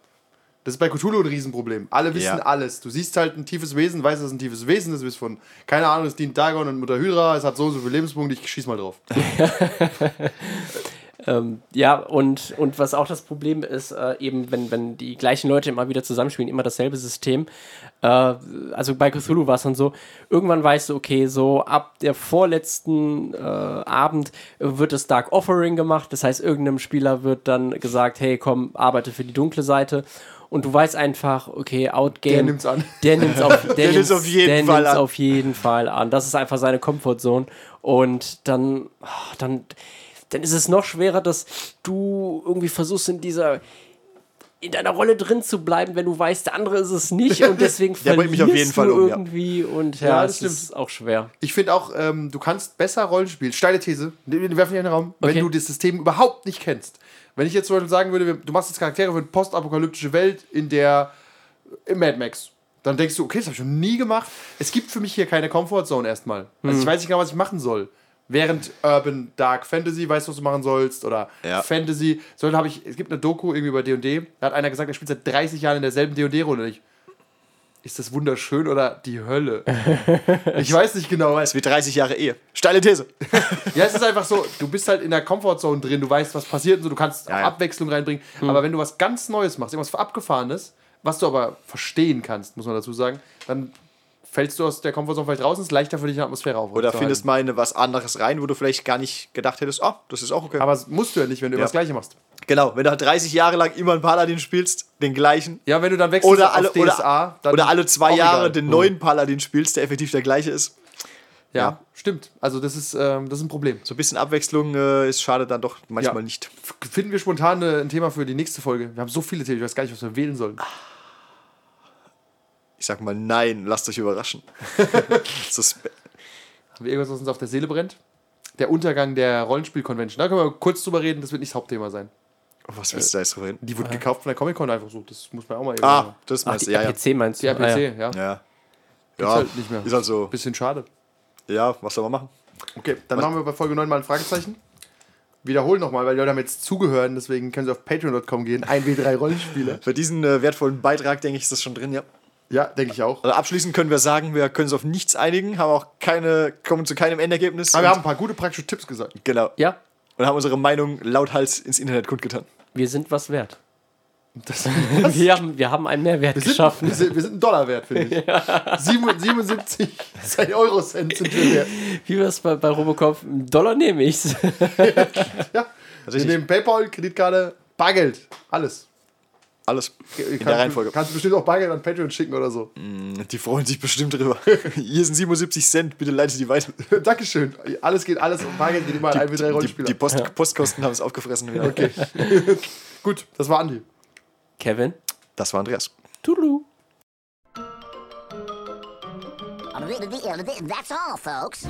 Das ist bei Cthulhu ein Riesenproblem. Alle wissen Ja. alles. Du siehst halt ein tiefes Wesen, weißt, dass es ein tiefes Wesen ist, du bist von, keine Ahnung, es dient Dagon und Mutter Hydra, es hat so und so viele Lebenspunkte, ich schieß mal drauf. Ähm, ja, und, und was auch das Problem ist, äh, eben, wenn, wenn die gleichen Leute immer wieder zusammenspielen, immer dasselbe System. Äh, also bei Cthulhu war es dann so, irgendwann weißt du, okay, so ab der vorletzten äh, Abend wird das Dark Offering gemacht. Das heißt, irgendeinem Spieler wird dann gesagt, hey, komm, arbeite für die dunkle Seite. Und du weißt einfach, okay, Outgame. Der nimmt's an. Der nimmt's auf, der Der nimmt's auf jeden der Fall nimmt's an. auf jeden Fall an. Das ist einfach seine Comfortzone. Und dann, ah, dann, dann ist es noch schwerer, dass du irgendwie versuchst, in dieser in deiner Rolle drin zu bleiben, wenn du weißt, der andere ist es nicht und deswegen Der bringt mich auf jeden verlierst Fall du um, ja. irgendwie und ja, Ja, das das ist auch schwer. Ich finde auch, ähm, du kannst besser Rollen spielen. Steile These, wir werfen hier in den Raum, Okay. wenn du das System überhaupt nicht kennst. Wenn ich jetzt zum Beispiel sagen würde, wir- du machst jetzt Charaktere für eine postapokalyptische Welt in der im Mad Max. Dann denkst du, okay, das habe ich schon nie gemacht. Es gibt für mich hier keine Comfortzone erstmal. Also Hm. ich weiß nicht genau, was ich machen soll. Während Urban Dark Fantasy, weißt du, was du machen sollst, oder Ja. Fantasy, so dann habe ich, es gibt eine Doku irgendwie bei D&D, da hat einer gesagt, er spielt seit 30 Jahren in derselben D&D-Runde. Ich, ist das wunderschön oder die Hölle? ich weiß nicht genau. Es wird 30 Jahre Ehe. Steile These. Ja, es ist einfach so, du bist halt in der Comfortzone drin, du weißt, was passiert und so, du kannst Ja, ja. Abwechslung reinbringen. Aber wenn du was ganz Neues machst, irgendwas Abgefahrenes, was du aber verstehen kannst, muss man dazu sagen, dann fällst du aus der Comfortzone vielleicht raus ist leichter für dich eine Atmosphäre auf. Oder findest mal in was anderes rein, wo du vielleicht gar nicht gedacht hättest, ah, das ist auch okay. Aber das musst du ja nicht, wenn du immer Ja. das Gleiche machst. genau, wenn du halt 30 Jahre lang immer einen Paladin spielst, den gleichen, Ja, wenn du dann wechselst oder alle, DSA, oder, oder alle zwei Jahre egal. den neuen Paladin spielst, der effektiv der gleiche ist. Ja, Ja. stimmt. Also das ist, ähm, das ist ein Problem. So ein bisschen Abwechslung äh, ist schade dann doch manchmal Ja. nicht. Finden wir spontan äh, ein Thema für die nächste Folge. Wir haben so viele Themen, ich weiß gar nicht, was wir wählen sollen. Ich sag mal, nein, lasst euch überraschen. Haben wir irgendwas, was uns auf der Seele brennt? Der Untergang der Rollenspiel-Convention. Da können wir kurz drüber reden, das wird nicht das Hauptthema sein. Was willst du da jetzt drüber reden? Die wurde gekauft von der Comic-Con einfach so. Das muss man auch mal eben Ah, das Ach, meinst die du, ja, ja. RPC meinst du? Die RPC, Ah, ja. ja. Ja. Ja, halt nicht mehr. ist halt so. Bisschen schade. Ja, was soll man machen? Okay, dann machen wir bei Folge 9 mal ein Fragezeichen. Wiederholen nochmal, weil die Leute haben jetzt zugehört, deswegen können sie auf patreon.com gehen. 1W3 Rollenspiele. Für diesen äh, wertvollen Beitrag, denke ich, ist das schon drin, ja. Ja, denke ich auch. Also abschließend können wir sagen, wir können uns auf nichts einigen, haben auch keine, kommen zu keinem Endergebnis. Aber wir haben ein paar gute praktische Tipps gesagt. genau. ja, Und haben unsere Meinung lauthals ins Internet kundgetan. wir sind was wert. Das, Wir haben, wir haben einen Mehrwert wir, sind, geschaffen. wir, sind, wir sind ein Dollar wert, finde ich. 77 Cent Eurocent sind wir wert. Wie war es bei, bei Robocop? Einen Dollar nehme ich's. Ja. Wir ich- nehmen PayPal, Kreditkarte, Bargeld. Alles. Alles. In In der Reihenfolge. Kannst du bestimmt auch Bargeld an Patreon schicken oder so. Die freuen sich bestimmt drüber. Hier sind 77 Cent, bitte leitet die weiter. Dankeschön. Alles geht, alles. Bargeld geht immer an 1W3 Die, Rollenspieler. die Post, Postkosten haben es aufgefressen. Wieder. Okay. Gut, das war Andi. Kevin? Das war Andreas. Tudelu. That's all, folks.